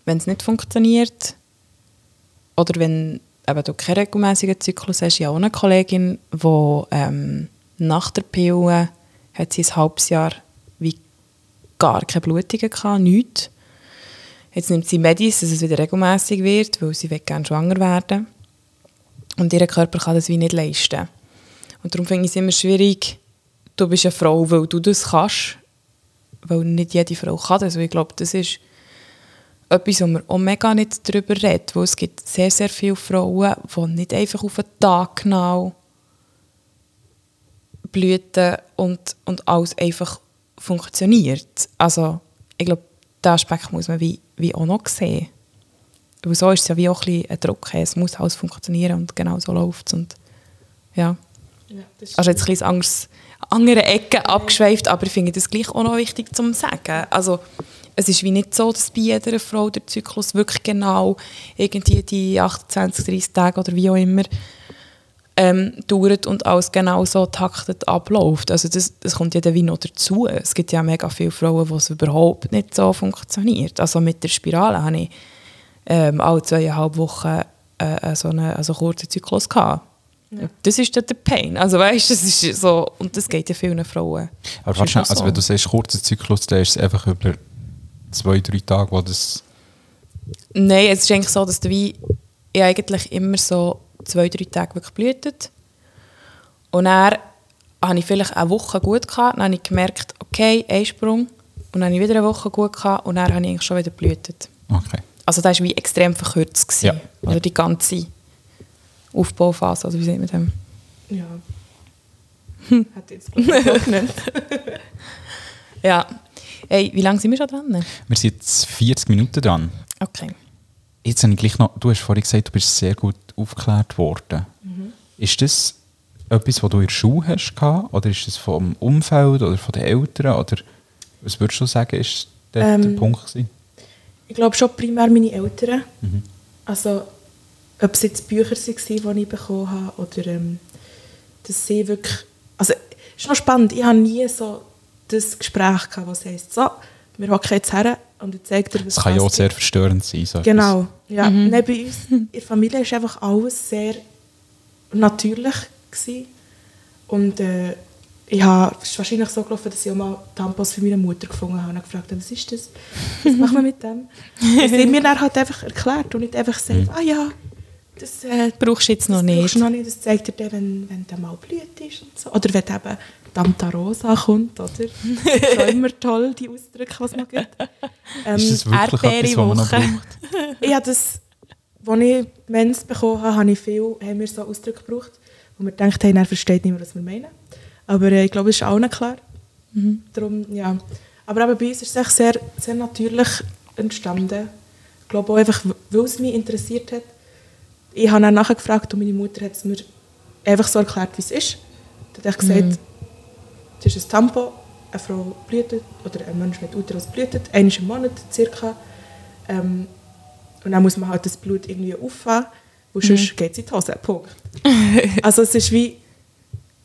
wenn es nicht funktioniert oder wenn eben du keinen regelmäßigen Zyklus hast, ich habe auch eine Kollegin, die ähm, nach der Pille hat sie ein halbes Jahr wie gar keine Blutungen gehabt, nichts. Jetzt nimmt sie Medis, dass es wieder regelmäßig wird, weil sie will gerne schwanger werden und ihr Körper kann das wie nicht leisten. Und darum finde ich es immer schwierig, du bist eine Frau, weil du das kannst, weil nicht jede Frau kann das. Weil ich glaube, das ist etwas, wo man auch mega nicht darüber redet, weil es gibt sehr, sehr viele Frauen, die nicht einfach auf einen Tag genau blüten und, und alles einfach funktioniert. Also ich glaube, diesen Aspekt muss man wie, wie auch noch sehen. Weil so ist es ja wie auch ein, ein Druck. Es muss alles funktionieren und genau so läuft es. Ja. Ja Also jetzt ein bisschen anderes, andere Ecken abgeschweift, aber ich finde das gleich auch noch wichtig zu sagen. Also es ist wie nicht so, dass bei jeder Frau der Zyklus wirklich genau irgendwie die 28, 30 Tage oder wie auch immer ähm, dauert und alles genau so taktet abläuft. Also das, das kommt ja dann wie noch dazu. Es gibt ja mega viele Frauen, wo es überhaupt nicht so funktioniert. Also mit der Spirale habe ich ähm, alle zweieinhalb Wochen äh, so einen also kurzen Zyklus gehabt. Ja. Das ist dann der Pain. Also weißt, das ist so und das geht ja vielen Frauen. Aber Ist warte schnell, einfach also so. wenn du sagst kurzer Zyklus, dann ist es einfach über zwei, drei Tage, wo das... Nein, es ist eigentlich so, dass wie ich eigentlich immer so zwei, drei Tage wirklich blühtet. Und dann habe ich vielleicht eine Woche gut gehabt, dann habe ich gemerkt, okay, Einsprung. Und dann habe ich wieder eine Woche gut gehabt und dann habe ich eigentlich schon wieder blühtet. Okay. Also das war wie extrem verkürzt. Gewesen, Ja, Oder die ganze Aufbauphase, oder wie sagt man das? Ja. Hat jetzt glaub ich, genannt. Ja. Hey, wie lange sind wir schon dran? Wir sind jetzt 40 Minuten dran. Okay. Jetzt habe ich gleich noch, du hast vorhin gesagt, du bist sehr gut aufgeklärt worden. Mhm. Ist das etwas, was du in der Schule hast gehabt, oder ist das vom Umfeld oder von den Eltern oder was würdest du sagen, ist der, der Ähm, Punkt gewesen? Ich glaube schon primär meine Eltern. Mhm. Also, ob es jetzt Bücher waren, die ich bekommen habe, oder ähm, dass sie wirklich... Also, es ist noch spannend, ich habe nie so das Gespräch gehabt, was heisst, so, wir hocken jetzt her und ich zeige dir, was Das kann ja auch sehr verstörend sein. So Genau, ja. Nein, bei uns in der Familie ist einfach alles sehr natürlich gewesen. Und äh, ich habe, es ist wahrscheinlich so gelaufen, dass ich auch mal Tampons für meine Mutter gefunden habe und gefragt habe, was ist das? Was machen wir mit dem? Und sie mir dann halt einfach erklärt und nicht einfach gesagt, ah ja, das, äh, Brauchst du jetzt noch das nicht. brauchst du noch nicht. Das zeigt dir dann, wenn, wenn der mal blüht ist und so. Oder wenn eben Tanta Rosa kommt, oder? Das ist immer toll, die Ausdrücke, was man gibt. Ähm, Ist das wirklich etwas, was man noch Erdbeere-Woche. braucht? ich habe das, als ich Mens bekommen habe, habe ich viel, haben wir so Ausdrücke gebraucht, wo wir gedacht haben, er versteht nicht mehr, was wir meinen. Aber äh, ich glaube, es ist allen klar. Darum, ja. Aber eben bei uns ist es sehr, sehr natürlich entstanden. Ich glaube auch einfach, weil es mich interessiert hat. Ich habe dann nachher gefragt und meine Mutter hat es mir einfach so erklärt, wie es ist. Dann hat ich gesagt, das ist ein Tampon, eine Frau blühtet, oder ein Mensch mit Uterus blühtet, einmal im Monat circa. Ähm, und dann muss man halt das Blut irgendwie auffangen, weil sonst geht es in die Hose. Punkt. also es ist wie,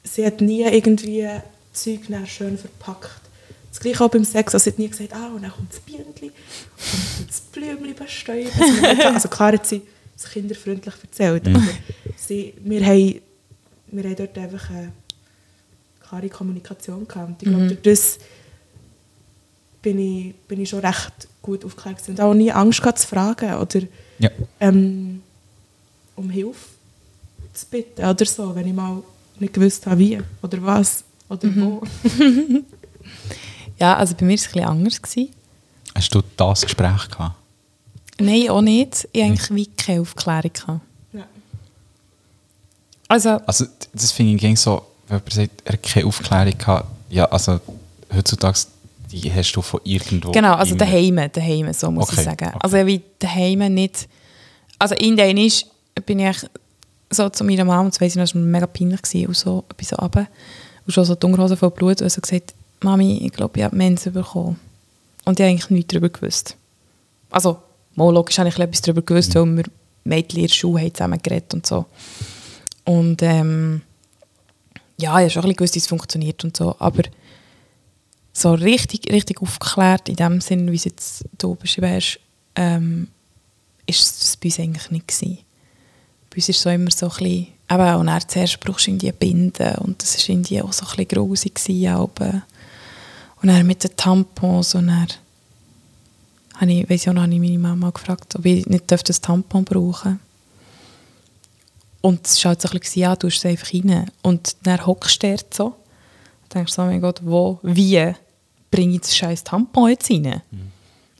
sie hat nie irgendwie Zeug schön verpackt. Das gleiche auch beim Sex, also sie hat nie gesagt, ah, und dann kommt das Bienenli und das Blümchen bestäuben. Also, also klar hat sie es kinderfreundlich erzählt, aber sie, wir, haben, wir haben dort einfach eine klare Kommunikation gehabt. Und ich glaube, durch das bin ich, bin ich schon recht gut aufgeklärt und auch nie Angst gehabt zu fragen oder Ja. ähm, um Hilfe zu bitten oder so, wenn ich mal nicht gewusst habe, wie oder was oder wo. Ja, also bei mir war es ein bisschen anders. Gewesen. Hast du das Gespräch gehabt? Nein, auch nicht. Ich hatte eigentlich wie keine Aufklärung. Gehabt. Ja. Also, Also, das finde ich gegen so, wenn jemand sagt, er hat keine Aufklärung gehabt. Ja, also, heutzutage, die hast du von irgendwo. genau, also immer. daheim, daheim, so muss Okay, ich sagen. okay. Also wie daheim nicht... Also in ist bin ich so zu meiner Mama, das weiss ich noch, das war mega peinlich gewesen, und so, bis so runter. Und schon so die Unterhose voll Blut und so gesagt, Mami, ich glaube, ich habe Mens bekommen. Und ich habe eigentlich nichts darüber gewusst. Also, mal logisch habe ich etwas darüber gewusst, weil wir Mädchen in der Schule haben zusammen geredet und so. Und ähm, ja, ich habe schon ein gewusst, wie es funktioniert und so, aber so richtig, richtig aufgeklärt in dem Sinn, wie es jetzt du beschrieben hast, ähm, ist es bei uns eigentlich nicht gewesen. Bei uns ist so immer so ein bisschen, eben, und dann zuerst brauchst du irgendwie Binden und das war irgendwie auch so ein bisschen grusig gewesen, aber und dann mit den Tampons und dann habe ich, weiss ich auch noch, habe ich meine Mama gefragt, ob ich nicht ein Tampon brauchen und es war halt so ein bisschen, ja, du hast es einfach rein. Und dann hockst du dort so und denkst so, oh mein Gott, wo, wie bringe ich das scheiß Tampon jetzt rein?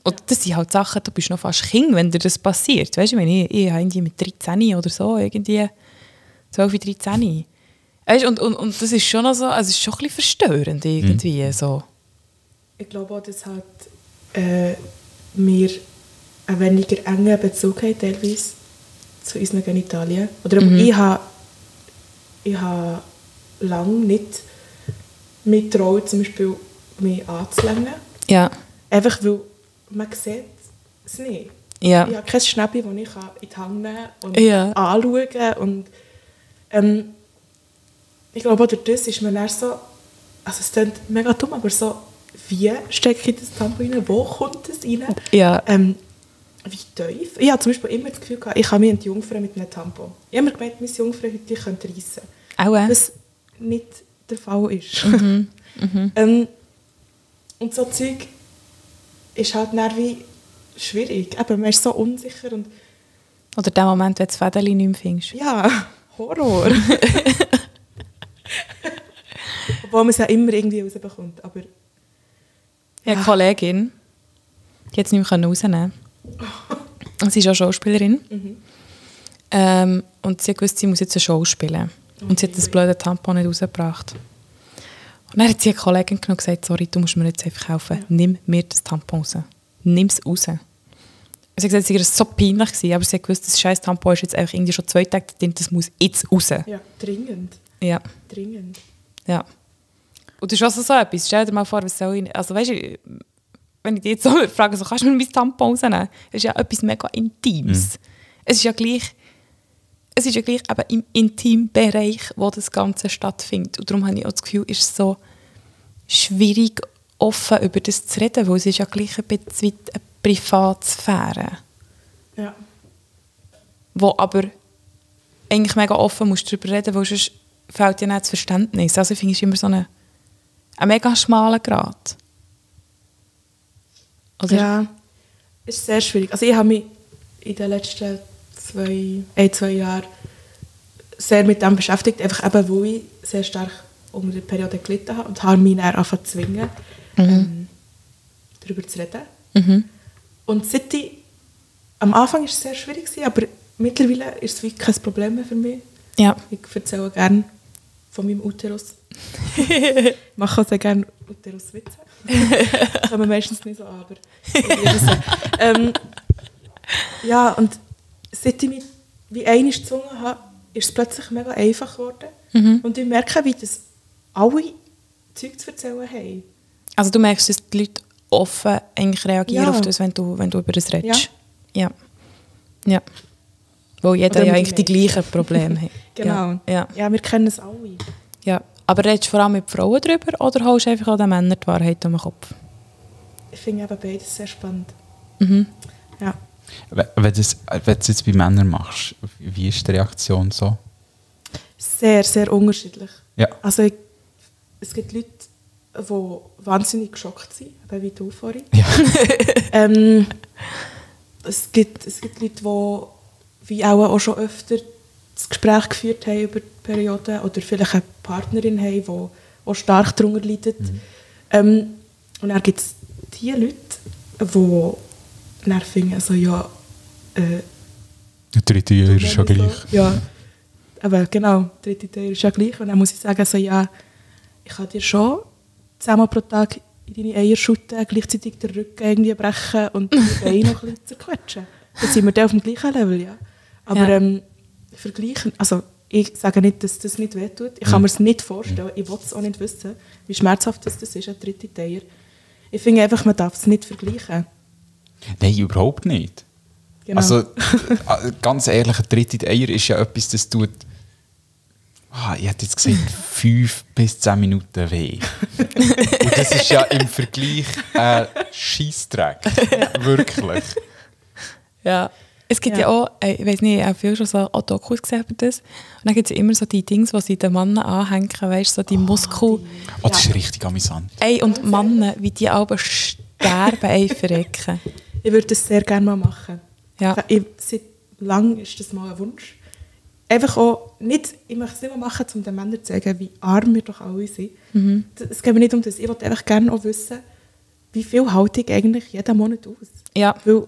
Und das sind halt Sachen, du bist noch fast Kind, wenn dir das passiert. Weißt du, wenn ich, ich habe irgendwie mit 13 oder so, irgendwie 12, 13. Weißt, du, und, und, und das ist schon noch so, also es ist schon ein bisschen verstörend irgendwie. So. Ich glaube auch, dass halt, äh, wir einen weniger engen Bezug haben teilweise zu unseren Genitalien. Oder ich habe ich habe lange nicht mit traut, zum Beispiel mich anzulängen. Ja, Einfach weil man sieht es nicht. ja. Ich habe kein Schnäppi, das ich in die Hand nehmen kann und Ja. anschauen kann. Und, ähm, ich glaube, durch das ist man dann so, also es klingt mega dumm, aber so, wie stecke ich das Tampon rein, wo kommt es rein? Ja. Ähm, wie tief? Ich habe zum Beispiel immer das Gefühl, gehabt, ich kann mich entjungfern mit einem Tampon. Ich habe immer gemeint, meine Jungfrau heute könnte reissen. Auch, äh? Was nicht der Fall ist. Mhm. ähm, und so Zeug ist halt wie schwierig. Eben, man ist so unsicher und Oder der Moment, wenn du das Fädeli nicht mehr findest. ja, Horror. Obwohl man es ja immer irgendwie rausbekommt. Aber Habe eine Kollegin, die hat es nicht mehr rausnehmen können. Sie ist auch Schauspielerin. Ähm, und sie hat gewusst, sie muss jetzt eine Show spielen. Und sie hat das blöde Tampon nicht rausgebracht. Und dann hat sie eine Kollegin genommen und gesagt, sorry, du musst mir jetzt einfach helfen. Nimm mir das Tampon raus. Nimm es raus. Sie hat gesagt, es war so peinlich, gewesen, aber sie hat gewusst, das scheiß Tampon ist jetzt einfach irgendwie schon zwei Tage drin, das muss jetzt raus. Ja, dringend. Ja, Dringend. ja. Und das ist also so etwas. Stell dir mal vor, was soll ich... Also weißt du, wenn ich dich jetzt so frage, so, kannst du mir mein Tampon rausnehmen? Das ist ja etwas mega Intimes. Es ist ja gleich... Es ist ja gleich eben im Intimbereich, wo das Ganze stattfindet. Und darum habe ich auch das Gefühl, es ist so schwierig, offen über das zu reden, weil es ist ja gleich ein bisschen eine Privatsphäre, Ja. wo aber eigentlich mega offen musst darüber reden, weil sonst fehlt dir nicht das Verständnis. Also ich finde, es ist immer so eine, ein mega schmaler Grad. Oder? Ja, ist sehr schwierig. Also ich habe mich in den letzten zwei, ein, zwei Jahren sehr mit dem beschäftigt, einfach eben, weil ich sehr stark unter der Periode gelitten habe und habe mich dann angefangen zu zwingen, ähm, darüber zu reden. Mhm. Und seit ich, am Anfang war es sehr schwierig, aber mittlerweile ist es wirklich kein Problem mehr für mich. Ja. Ich erzähle gerne von meinem Uterus. ich mache auch sehr gerne Uterus-Witze. Kommen meistens nicht so aber ähm, Ja, und seit ich mich wie einmal gezwungen habe, ist es plötzlich mega einfach geworden. Mhm. Und ich merke, wie das alle Zeug zu erzählen haben. Also du merkst, dass die Leute offen eigentlich reagieren Ja. auf das, wenn du, wenn du über das redest. Ja. Ja. Weil jeder ja eigentlich die gleichen Probleme hat. Genau. Ja. Ja. Ja, wir kennen es alle. ja. Aber redest du vor allem mit Frauen drüber oder holst du einfach auch den Männern die Wahrheit um den Kopf? Ich finde eben beides sehr spannend. Mhm. Ja. Wenn du es wenn du es jetzt bei Männern machst, wie ist die Reaktion so? Sehr, sehr unterschiedlich. Ja. Also ich, es gibt Leute, die wahnsinnig geschockt sind, eben wie du vorhin. Ja. ähm, es, gibt, es gibt Leute, die wie auch, auch schon öfter das Gespräch geführt haben über die Periode oder vielleicht eine Partnerin haben, die auch stark darunter leidet. Ähm, und dann gibt es die Leute, die dann finden, also, ja, äh, Der dritte Jahr ist ja gleich. So, ja, aber genau, der dritte Teil ist ja gleich. Und dann muss ich sagen, so, ja, ich kann dir schon zehnmal pro Tag in deine Eier schütten, gleichzeitig den Rücken irgendwie brechen und die Beine noch ein bisschen zerquetschen. Dann sind wir dann auf dem gleichen Level, ja. Aber Ja. ähm, vergleichen, also ich sage nicht, dass das nicht wehtut. Ich kann mir es nicht vorstellen. Ich will es auch nicht wissen, wie schmerzhaft das, das ist, ein dritter Teil. Ich finde einfach, man darf es nicht vergleichen. Nein, überhaupt nicht. Genau. Also, äh, ganz ehrlich, ein dritte Eier ist ja etwas, das tut. Ah, ich hätte jetzt gesagt, fünf bis zehn Minuten weh. Und das ist ja im Vergleich ein Scheissdreck. Wirklich. Ja. Es gibt ja, Ja. auch, äh, ich weiß nicht, ich habe viel schon so auch Dokus gesehen über das. Und dann gibt es ja immer so die Dinge, die sie den Männern anhängen, weißt du, so die Muskel. Oh, das ist richtig amüsant. Ey, und Männer, wie die alle sterben, ey, verrecken. Ich würde das sehr gerne mal machen. Ja. Ich, seit langem ist das mal ein Wunsch. Einfach auch, nicht, ich möchte es nicht mehr machen, um den Männern zu sagen, wie arm wir doch alle sind. Mhm. Es geht mir nicht um das. Ich wollte einfach gerne auch wissen, wie viel halte ich eigentlich jeden Monat aus. Ja. Weil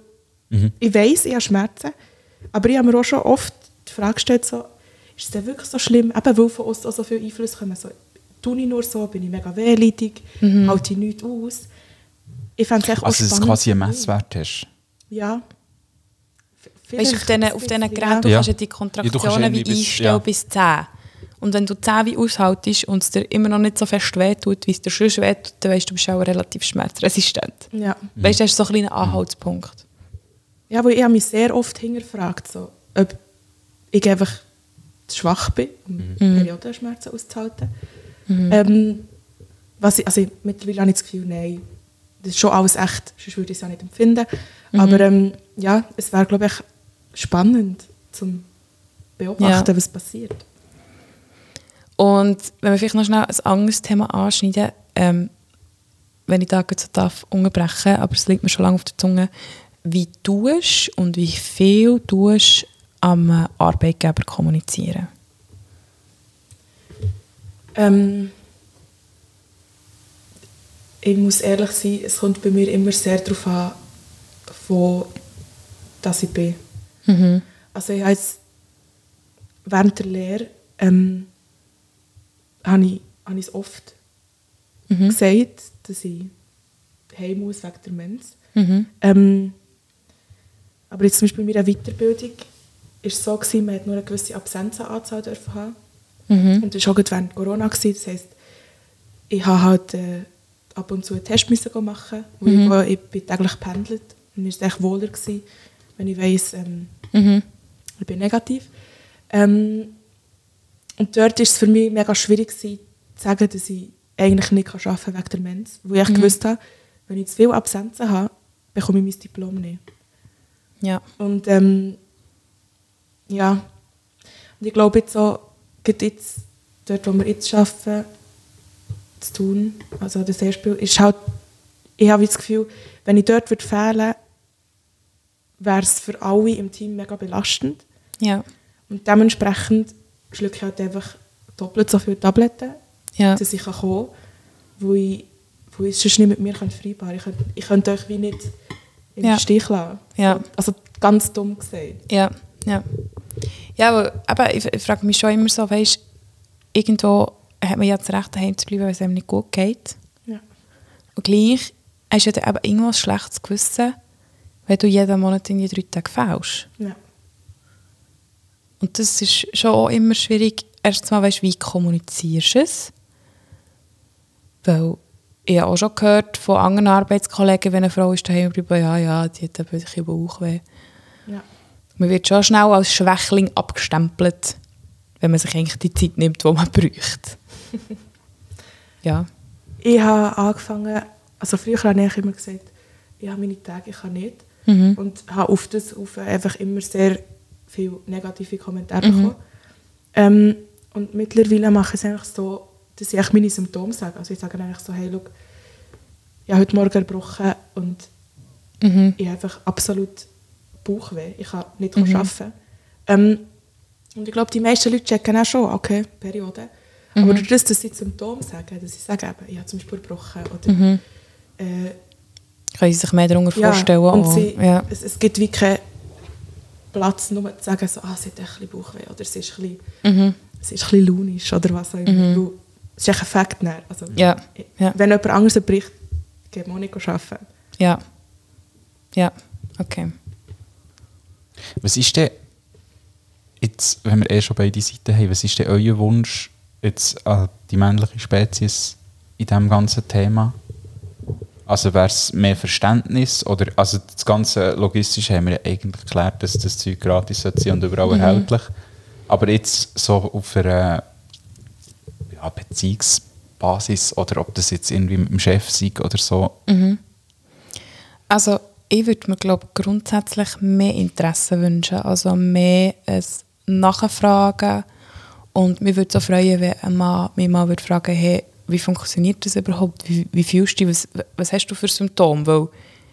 ich weiss, ich habe Schmerzen, aber ich habe mir auch schon oft die Frage gestellt, so, ist es denn wirklich so schlimm, eben weil von uns auch so viele Einflüsse kommen, so, tue ich nur so, bin ich mega wehleidig, halte ich nichts aus. Ich fände es echt auch Also, dass du spannend quasi sehen. Messwert hast. Ja. Weißt du, auf diesen, auf ein diesen Geräten, du Ja. kannst ja die Ja, du Kontraktionen kannst wie bis- einstellen ja. bis 10. Und wenn du 10 wie aushaltest und es dir immer noch nicht so fest wehtut, wie es dir sonst wehtut, dann weißt du, du bist auch relativ schmerzresistent. Ja. Weißt du, das ist so ein kleiner Anhaltspunkt. Ja, weil ich habe mich sehr oft hingefragt, so, ob ich einfach zu schwach bin, um Periodenschmerzen auszuhalten. Ähm, was ich, also mittlerweile habe ich das Gefühl, nein, das ist schon alles echt, sonst würde ich es ja nicht empfinden. Aber ähm, ja, es wäre, glaube ich, spannend zum beobachten, Ja. was passiert. Und wenn wir vielleicht noch schnell ein anderes Thema anschneiden, ähm, wenn ich da jetzt so darf unterbrechen, aber es liegt mir schon lange auf der Zunge, wie tust und wie viel tust am Arbeitgeber kommunizieren? Ähm, ich muss ehrlich sein, es kommt bei mir immer sehr darauf an, wo dass ich bin. Also ich habe jetzt während der Lehre ähm, habe ich, habe ich es oft Mhm. gesagt, dass ich heim muss wegen der Mens. Mhm. Ähm, aber jetzt zum Beispiel bei meiner Weiterbildung ist es so gewesen, man hat nur eine gewisse Absenzenanzahl dürfen haben. Mhm. Und das war auch während Corona. Gewesen. Das heisst, ich habe halt äh, ab und zu einen Test müssen machen, weil Mhm. ich, ich bin täglich pendelt. Und mir war es echt wohler, gewesen, wenn ich weiss, ähm, Mhm. ich bin negativ. Ähm, und dort war es für mich mega schwierig, gewesen, zu sagen, dass ich eigentlich nicht arbeiten kann wegen der Mens. Weil ich Mhm. gewusst habe, wenn ich zu viele Absenzen habe, bekomme ich mein Diplom nicht. Ja. Und ähm, ja, und ich glaube jetzt so, gerade jetzt, dort wo wir jetzt arbeiten, zu tun, also das Erspiel, ist halt, ich habe das Gefühl, wenn ich dort würde fehlen wäre es für alle im Team mega belastend. Ja. Und dementsprechend schlucke ich halt einfach doppelt so viele Tabletten, Ja. dass ich kann kommen kann, wo ich, wo ich es sonst nicht mit mir vereinbaren könnte. Ich könnte, ich könnte euch wie nicht im Ja. Stich lassen. Ja. So, Also ganz dumm gesagt. Ja, ja. Ja, aber, aber ich, ich frage mich schon immer so, weißt irgendwo hat man ja das Recht, daheim zu bleiben, wenn es einem nicht gut geht. Ja. Und gleich hast du ja dann eben irgendwas schlechtes Gewissen, wenn du jeden Monat in die drei Tage fällst. Ja. Und das ist schon auch immer schwierig. Erstmal weißt du, wie kommunizierst du es? Weil ich habe auch schon gehört von anderen Arbeitskollegen, wenn eine Frau ist daheim bleibt, ja, ja, die hat ein bisschen Bauchweh. Ja. Man wird schon schnell als Schwächling abgestempelt, wenn man sich eigentlich die Zeit nimmt, die man bräuchte. ja. Ich habe angefangen, also früher habe ich immer gesagt, ich habe meine Tage, ich kann nicht. Mhm. Und habe auf das auf einfach immer sehr viele negative Kommentare Mhm. bekommen. Ähm, und mittlerweile mache ich es eigentlich so, dass ich meine Symptome sage. Also ich sage eigentlich so, hey, schau, ich habe heute Morgen gebrochen und Mhm. ich habe einfach absolut Bauchweh. Ich kann nicht Mhm. arbeiten. Ähm, und ich glaube, die meisten Leute checken auch schon, okay, Periode. Mhm. Aber durch das, dass sie Symptome sagen, dass sie sagen, eben, ich habe zum Beispiel gebrochen oder Mhm. äh, Können Sie sich mehr darunter ja, vorstellen? und sie, ja. es, es gibt wie keinen Platz, nur zu sagen, so, ah, sie hat ein bisschen Bauchweh oder sie ist ein bisschen, Mhm. sie ist ein bisschen launisch oder was auch immer. Es ist echt ein Fakt. Also, Ja, ja. Wenn jemand anderes bricht, geht man nicht arbeiten. ja. Ja, okay. Was ist denn, jetzt, wenn wir eh schon beide Seiten haben, was ist denn euer Wunsch jetzt an die männliche Spezies in diesem ganzen Thema? Also wäre es mehr Verständnis oder, also das ganze Logistische haben wir ja eigentlich geklärt, dass das Zeug gratis sein und überall erhältlich. Aber jetzt so auf einer ja, Beziehungsbasis oder ob das jetzt irgendwie mit dem Chef sei oder so. Also ich würde mir glaube grundsätzlich mehr Interesse wünschen, also mehr ein Nachfragen. Und mir würde auch freuen, wenn ein Mann mich mal würde fragen hey, wie funktioniert das überhaupt, wie, wie fühlst du dich, was, was hast du für Symptome, weil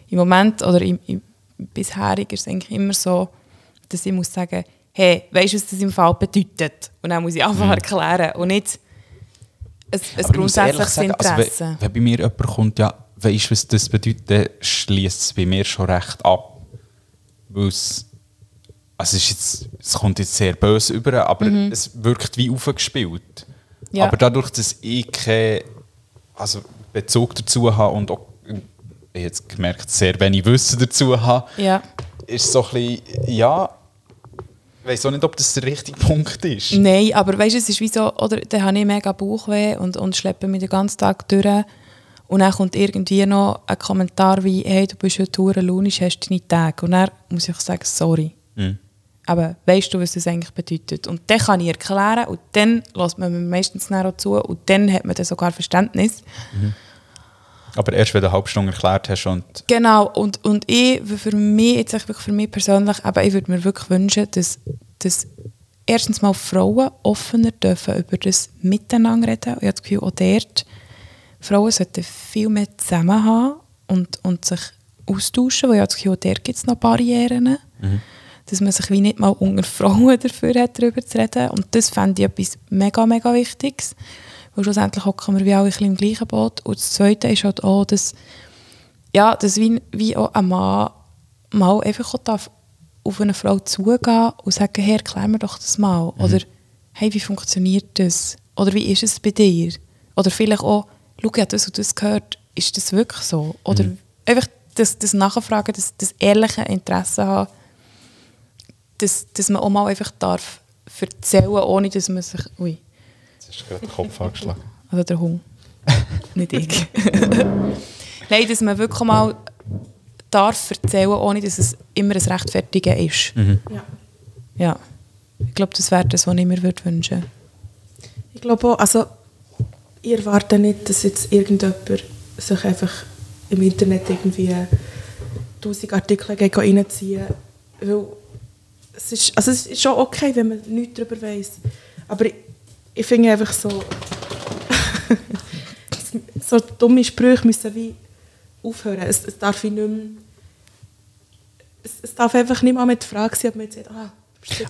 im Moment oder im, im bisherigen ist es eigentlich immer so, dass ich muss sagen, hey, weißt du, was das im Fall bedeutet? Und dann muss ich einfach erklären. Und nicht ein, ein grundsätzliches sagen, also Interesse. wenn, wenn bei mir jemand kommt, ja, weißt du, was das bedeutet, schließt es bei mir schon recht ab. Weil es, also es, jetzt, es kommt jetzt sehr böse über, aber es wirkt wie aufgespielt. Ja. Aber dadurch, dass ich keinen also Bezug dazu habe und auch, ich habe jetzt gemerkt, sehr wenig Wissen dazu habe, ja. ist es so ein bisschen, ja, weiß auch nicht, ob das der richtige Punkt ist. Nein, aber weißt du, es ist wie so, oder dann habe ich mega Bauchweh und, und schleppe mich den ganzen Tag durch. Und dann kommt irgendwie noch ein Kommentar wie, hey, du bist heute hure launisch, hast deine Tage. Und dann muss ich sagen, sorry. Mhm. Aber weißt du, was das eigentlich bedeutet? Und dann kann ich erklären und dann lässt man mir meistens auch zu und dann hat man dann sogar Verständnis. Aber erst, wenn du eine halbe Stunde erklärt hast und Genau, und, und ich, für mich, jetzt sage ich wirklich für mich persönlich, aber ich würde mir wirklich wünschen, dass, dass erstens mal Frauen offener dürfen über das Miteinander reden. Ich habe das Gefühl, auch dort, Frauen sollten viel mehr zusammen haben und, und sich austauschen, weil ich habe das Gefühl, auch dort gibt es noch Barrieren. Dass man sich wie nicht mal unter Frauen dafür hat, darüber zu reden. Und das fände ich etwas mega, mega Wichtiges. Weil schlussendlich hocken wir wie alle ein bisschen im gleichen Boot. Und das Zweite ist halt auch, dass, ja, dass wie, wie auch ein Mann mal einfach darf auf eine Frau zugehen und sagen, hey, erklär mir doch das mal. Oder, hey, wie funktioniert das? Oder wie ist es bei dir? Oder vielleicht auch, schau, ich habe das und das gehört, ist das wirklich so? Oder Mhm. einfach das, das Nachfragen, das, das ehrliche Interesse haben, dass, dass man auch mal einfach darf erzählen, ohne dass man sich... Ui, Jetzt du gerade den Kopf angeschlagen. also der Hund. Nicht ich. Nein, dass man wirklich mal darf erzählen, ohne dass es immer ein Rechtfertigen ist. Ja. Ja. Ich glaube, das wäre das, was ich mir würde wünschen Ich glaube auch, also ich erwarte nicht, dass jetzt irgendjemand sich einfach im Internet irgendwie tausend Artikel geht reinziehen weil es ist, also es ist schon okay, wenn man nichts darüber weiß. Aber ich, finde einfach so so dumme Sprüche müssen wie aufhören. Es, es darf nicht mehr, es, es darf einfach nicht mal mit der Frage sein, ob man jetzt sagt, ah,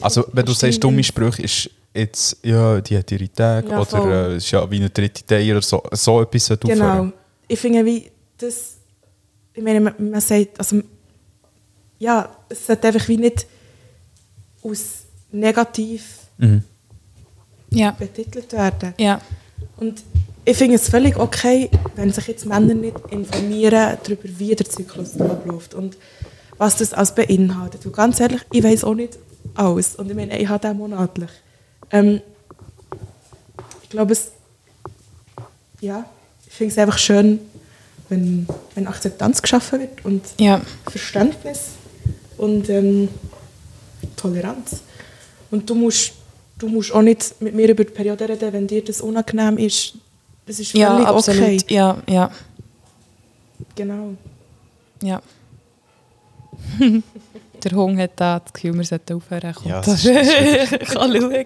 Also, wenn du sagst, dumme? Sprüche, ist jetzt, ja, die hat ihre Tage Ja, oder äh, ist ja wie eine dritte Teil oder so, so etwas sollte Genau. aufhören. Ich finde, wie das, ich meine, man, man sagt, also, ja, es sollte einfach wie nicht aus negativ Mhm. Ja. betitelt werden. Ja. Und ich finde es völlig okay, wenn sich jetzt Männer nicht informieren darüber, wie der Zyklus abläuft und was das alles beinhaltet. Und ganz ehrlich, ich weiß auch nicht alles. Und ich meine, ich habe den monatlich. Ähm, ich glaube, es, ja, ich finde es einfach schön, wenn, wenn Akzeptanz geschaffen wird und Ja. Verständnis und ähm, Toleranz. Und du musst, du musst auch nicht mit mir über die Periode reden, wenn dir das unangenehm ist. Das ist Ja, völlig absolut. okay. Ja, ja, Genau. ja. Der Hund hat da das Gefühl, wir sollten aufhören. Kommt Ja, das ist- kann schauen.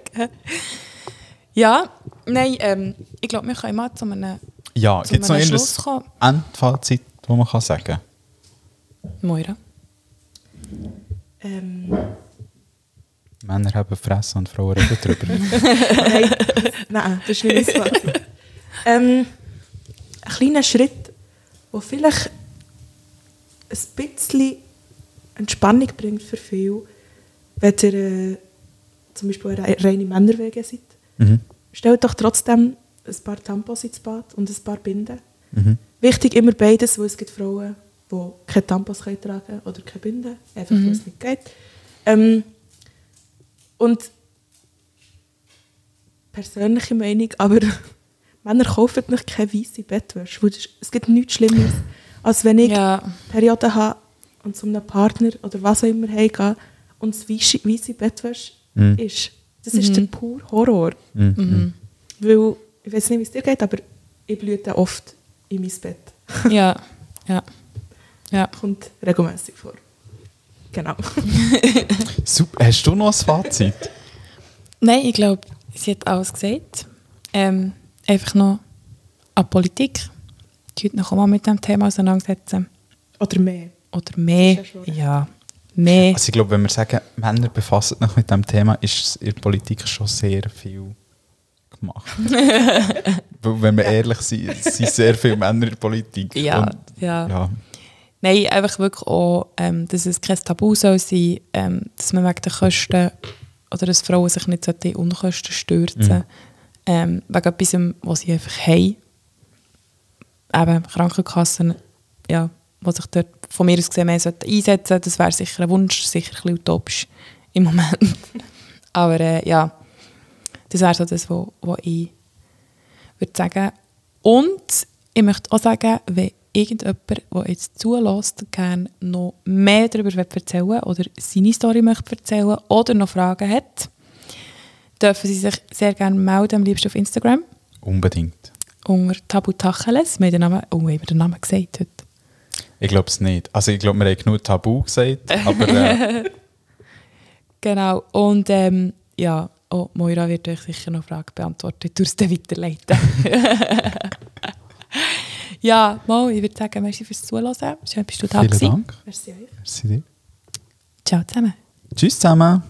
Ja, nein, ähm, ich glaube, wir können mal zu einem, Ja, gibt es noch irgendein Schluss kommen. Endfazit, das man kann sagen Moira. Ähm, Männer haben Fresse und Frauen reden drüber. nein, nein, das ist nicht mein ähm, Ein kleiner Schritt, der vielleicht ein bisschen Entspannung bringt für viele, wenn ihr äh, zum Beispiel eine rei- reine Männerwege seid. mhm. Stellt doch trotzdem ein paar Tampons ins Bad und ein paar Binden. Mhm. Wichtig immer beides, weil es gibt Frauen, die keine Tampons können tragen oder keine Binden, einfach weil es nicht geht. Ähm, und persönliche Meinung, aber Männer kaufen nicht keine weiße Bettwäsche. das Es gibt nichts Schlimmeres, als wenn ich Ja, Periode habe und zu einem Partner oder was auch immer heimgehe und es weiße, weiße Bettwäsche Mhm. ist. Das ist der pure Horror. Mhm. Weil, ich weiß nicht, wie es dir geht, aber ich blüte oft in mein Bett. ja, ja. Ja. Kommt regelmäßig vor. Genau. Super. Hast du noch ein Fazit? Nein, ich glaube, sie hat alles gesagt. Ähm, einfach noch an Politik. Die heute noch mal mit dem Thema auseinandersetzen. Oder mehr. Oder mehr. Ja Ja, mehr. Also ich glaube, wenn wir sagen, Männer befassen sich mit dem Thema, ist in der Politik schon sehr viel gemacht. Wenn wir ehrlich sind, sind sehr viele Männer in der Politik. Ja, Und, ja. ja. Nein, einfach wirklich auch, ähm, dass es kein Tabu soll sein, ähm, dass man wegen der Kosten oder dass Frauen sich nicht in Unkosten stürzen Mhm. ähm, wegen etwas, was sie einfach haben. Eben Krankenkassen, ja, die sich dort von mir aus gesehen mehr einsetzen Das wäre sicher ein Wunsch, sicher ein bisschen utopisch im Moment. Aber äh, ja, das wäre so das, was was ich würde sagen. Und ich möchte auch sagen, wenn irgendjemand, der jetzt zulässt, gerne noch mehr darüber erzählen oder seine Story möchte erzählen oder noch Fragen hat, dürfen sie sich sehr gerne melden, am liebsten auf Instagram, Unbedingt. unter Tabu Tacheles. Wir haben den Namen, oh, haben den Namen gesagt heute. Ich glaube es nicht. Also ich glaube, wir haben genug Tabu gesagt, aber äh, Genau. Und ähm, ja, oh, Moira wird euch sicher noch Fragen beantworten. Du es weiterleiten. Ja, mal, ich würde sagen, merci fürs Zuhören. Schön, bist du da Vielen gewesen. Dank. Merci euch. Merci dir. Ciao zusammen. Tschüss zusammen.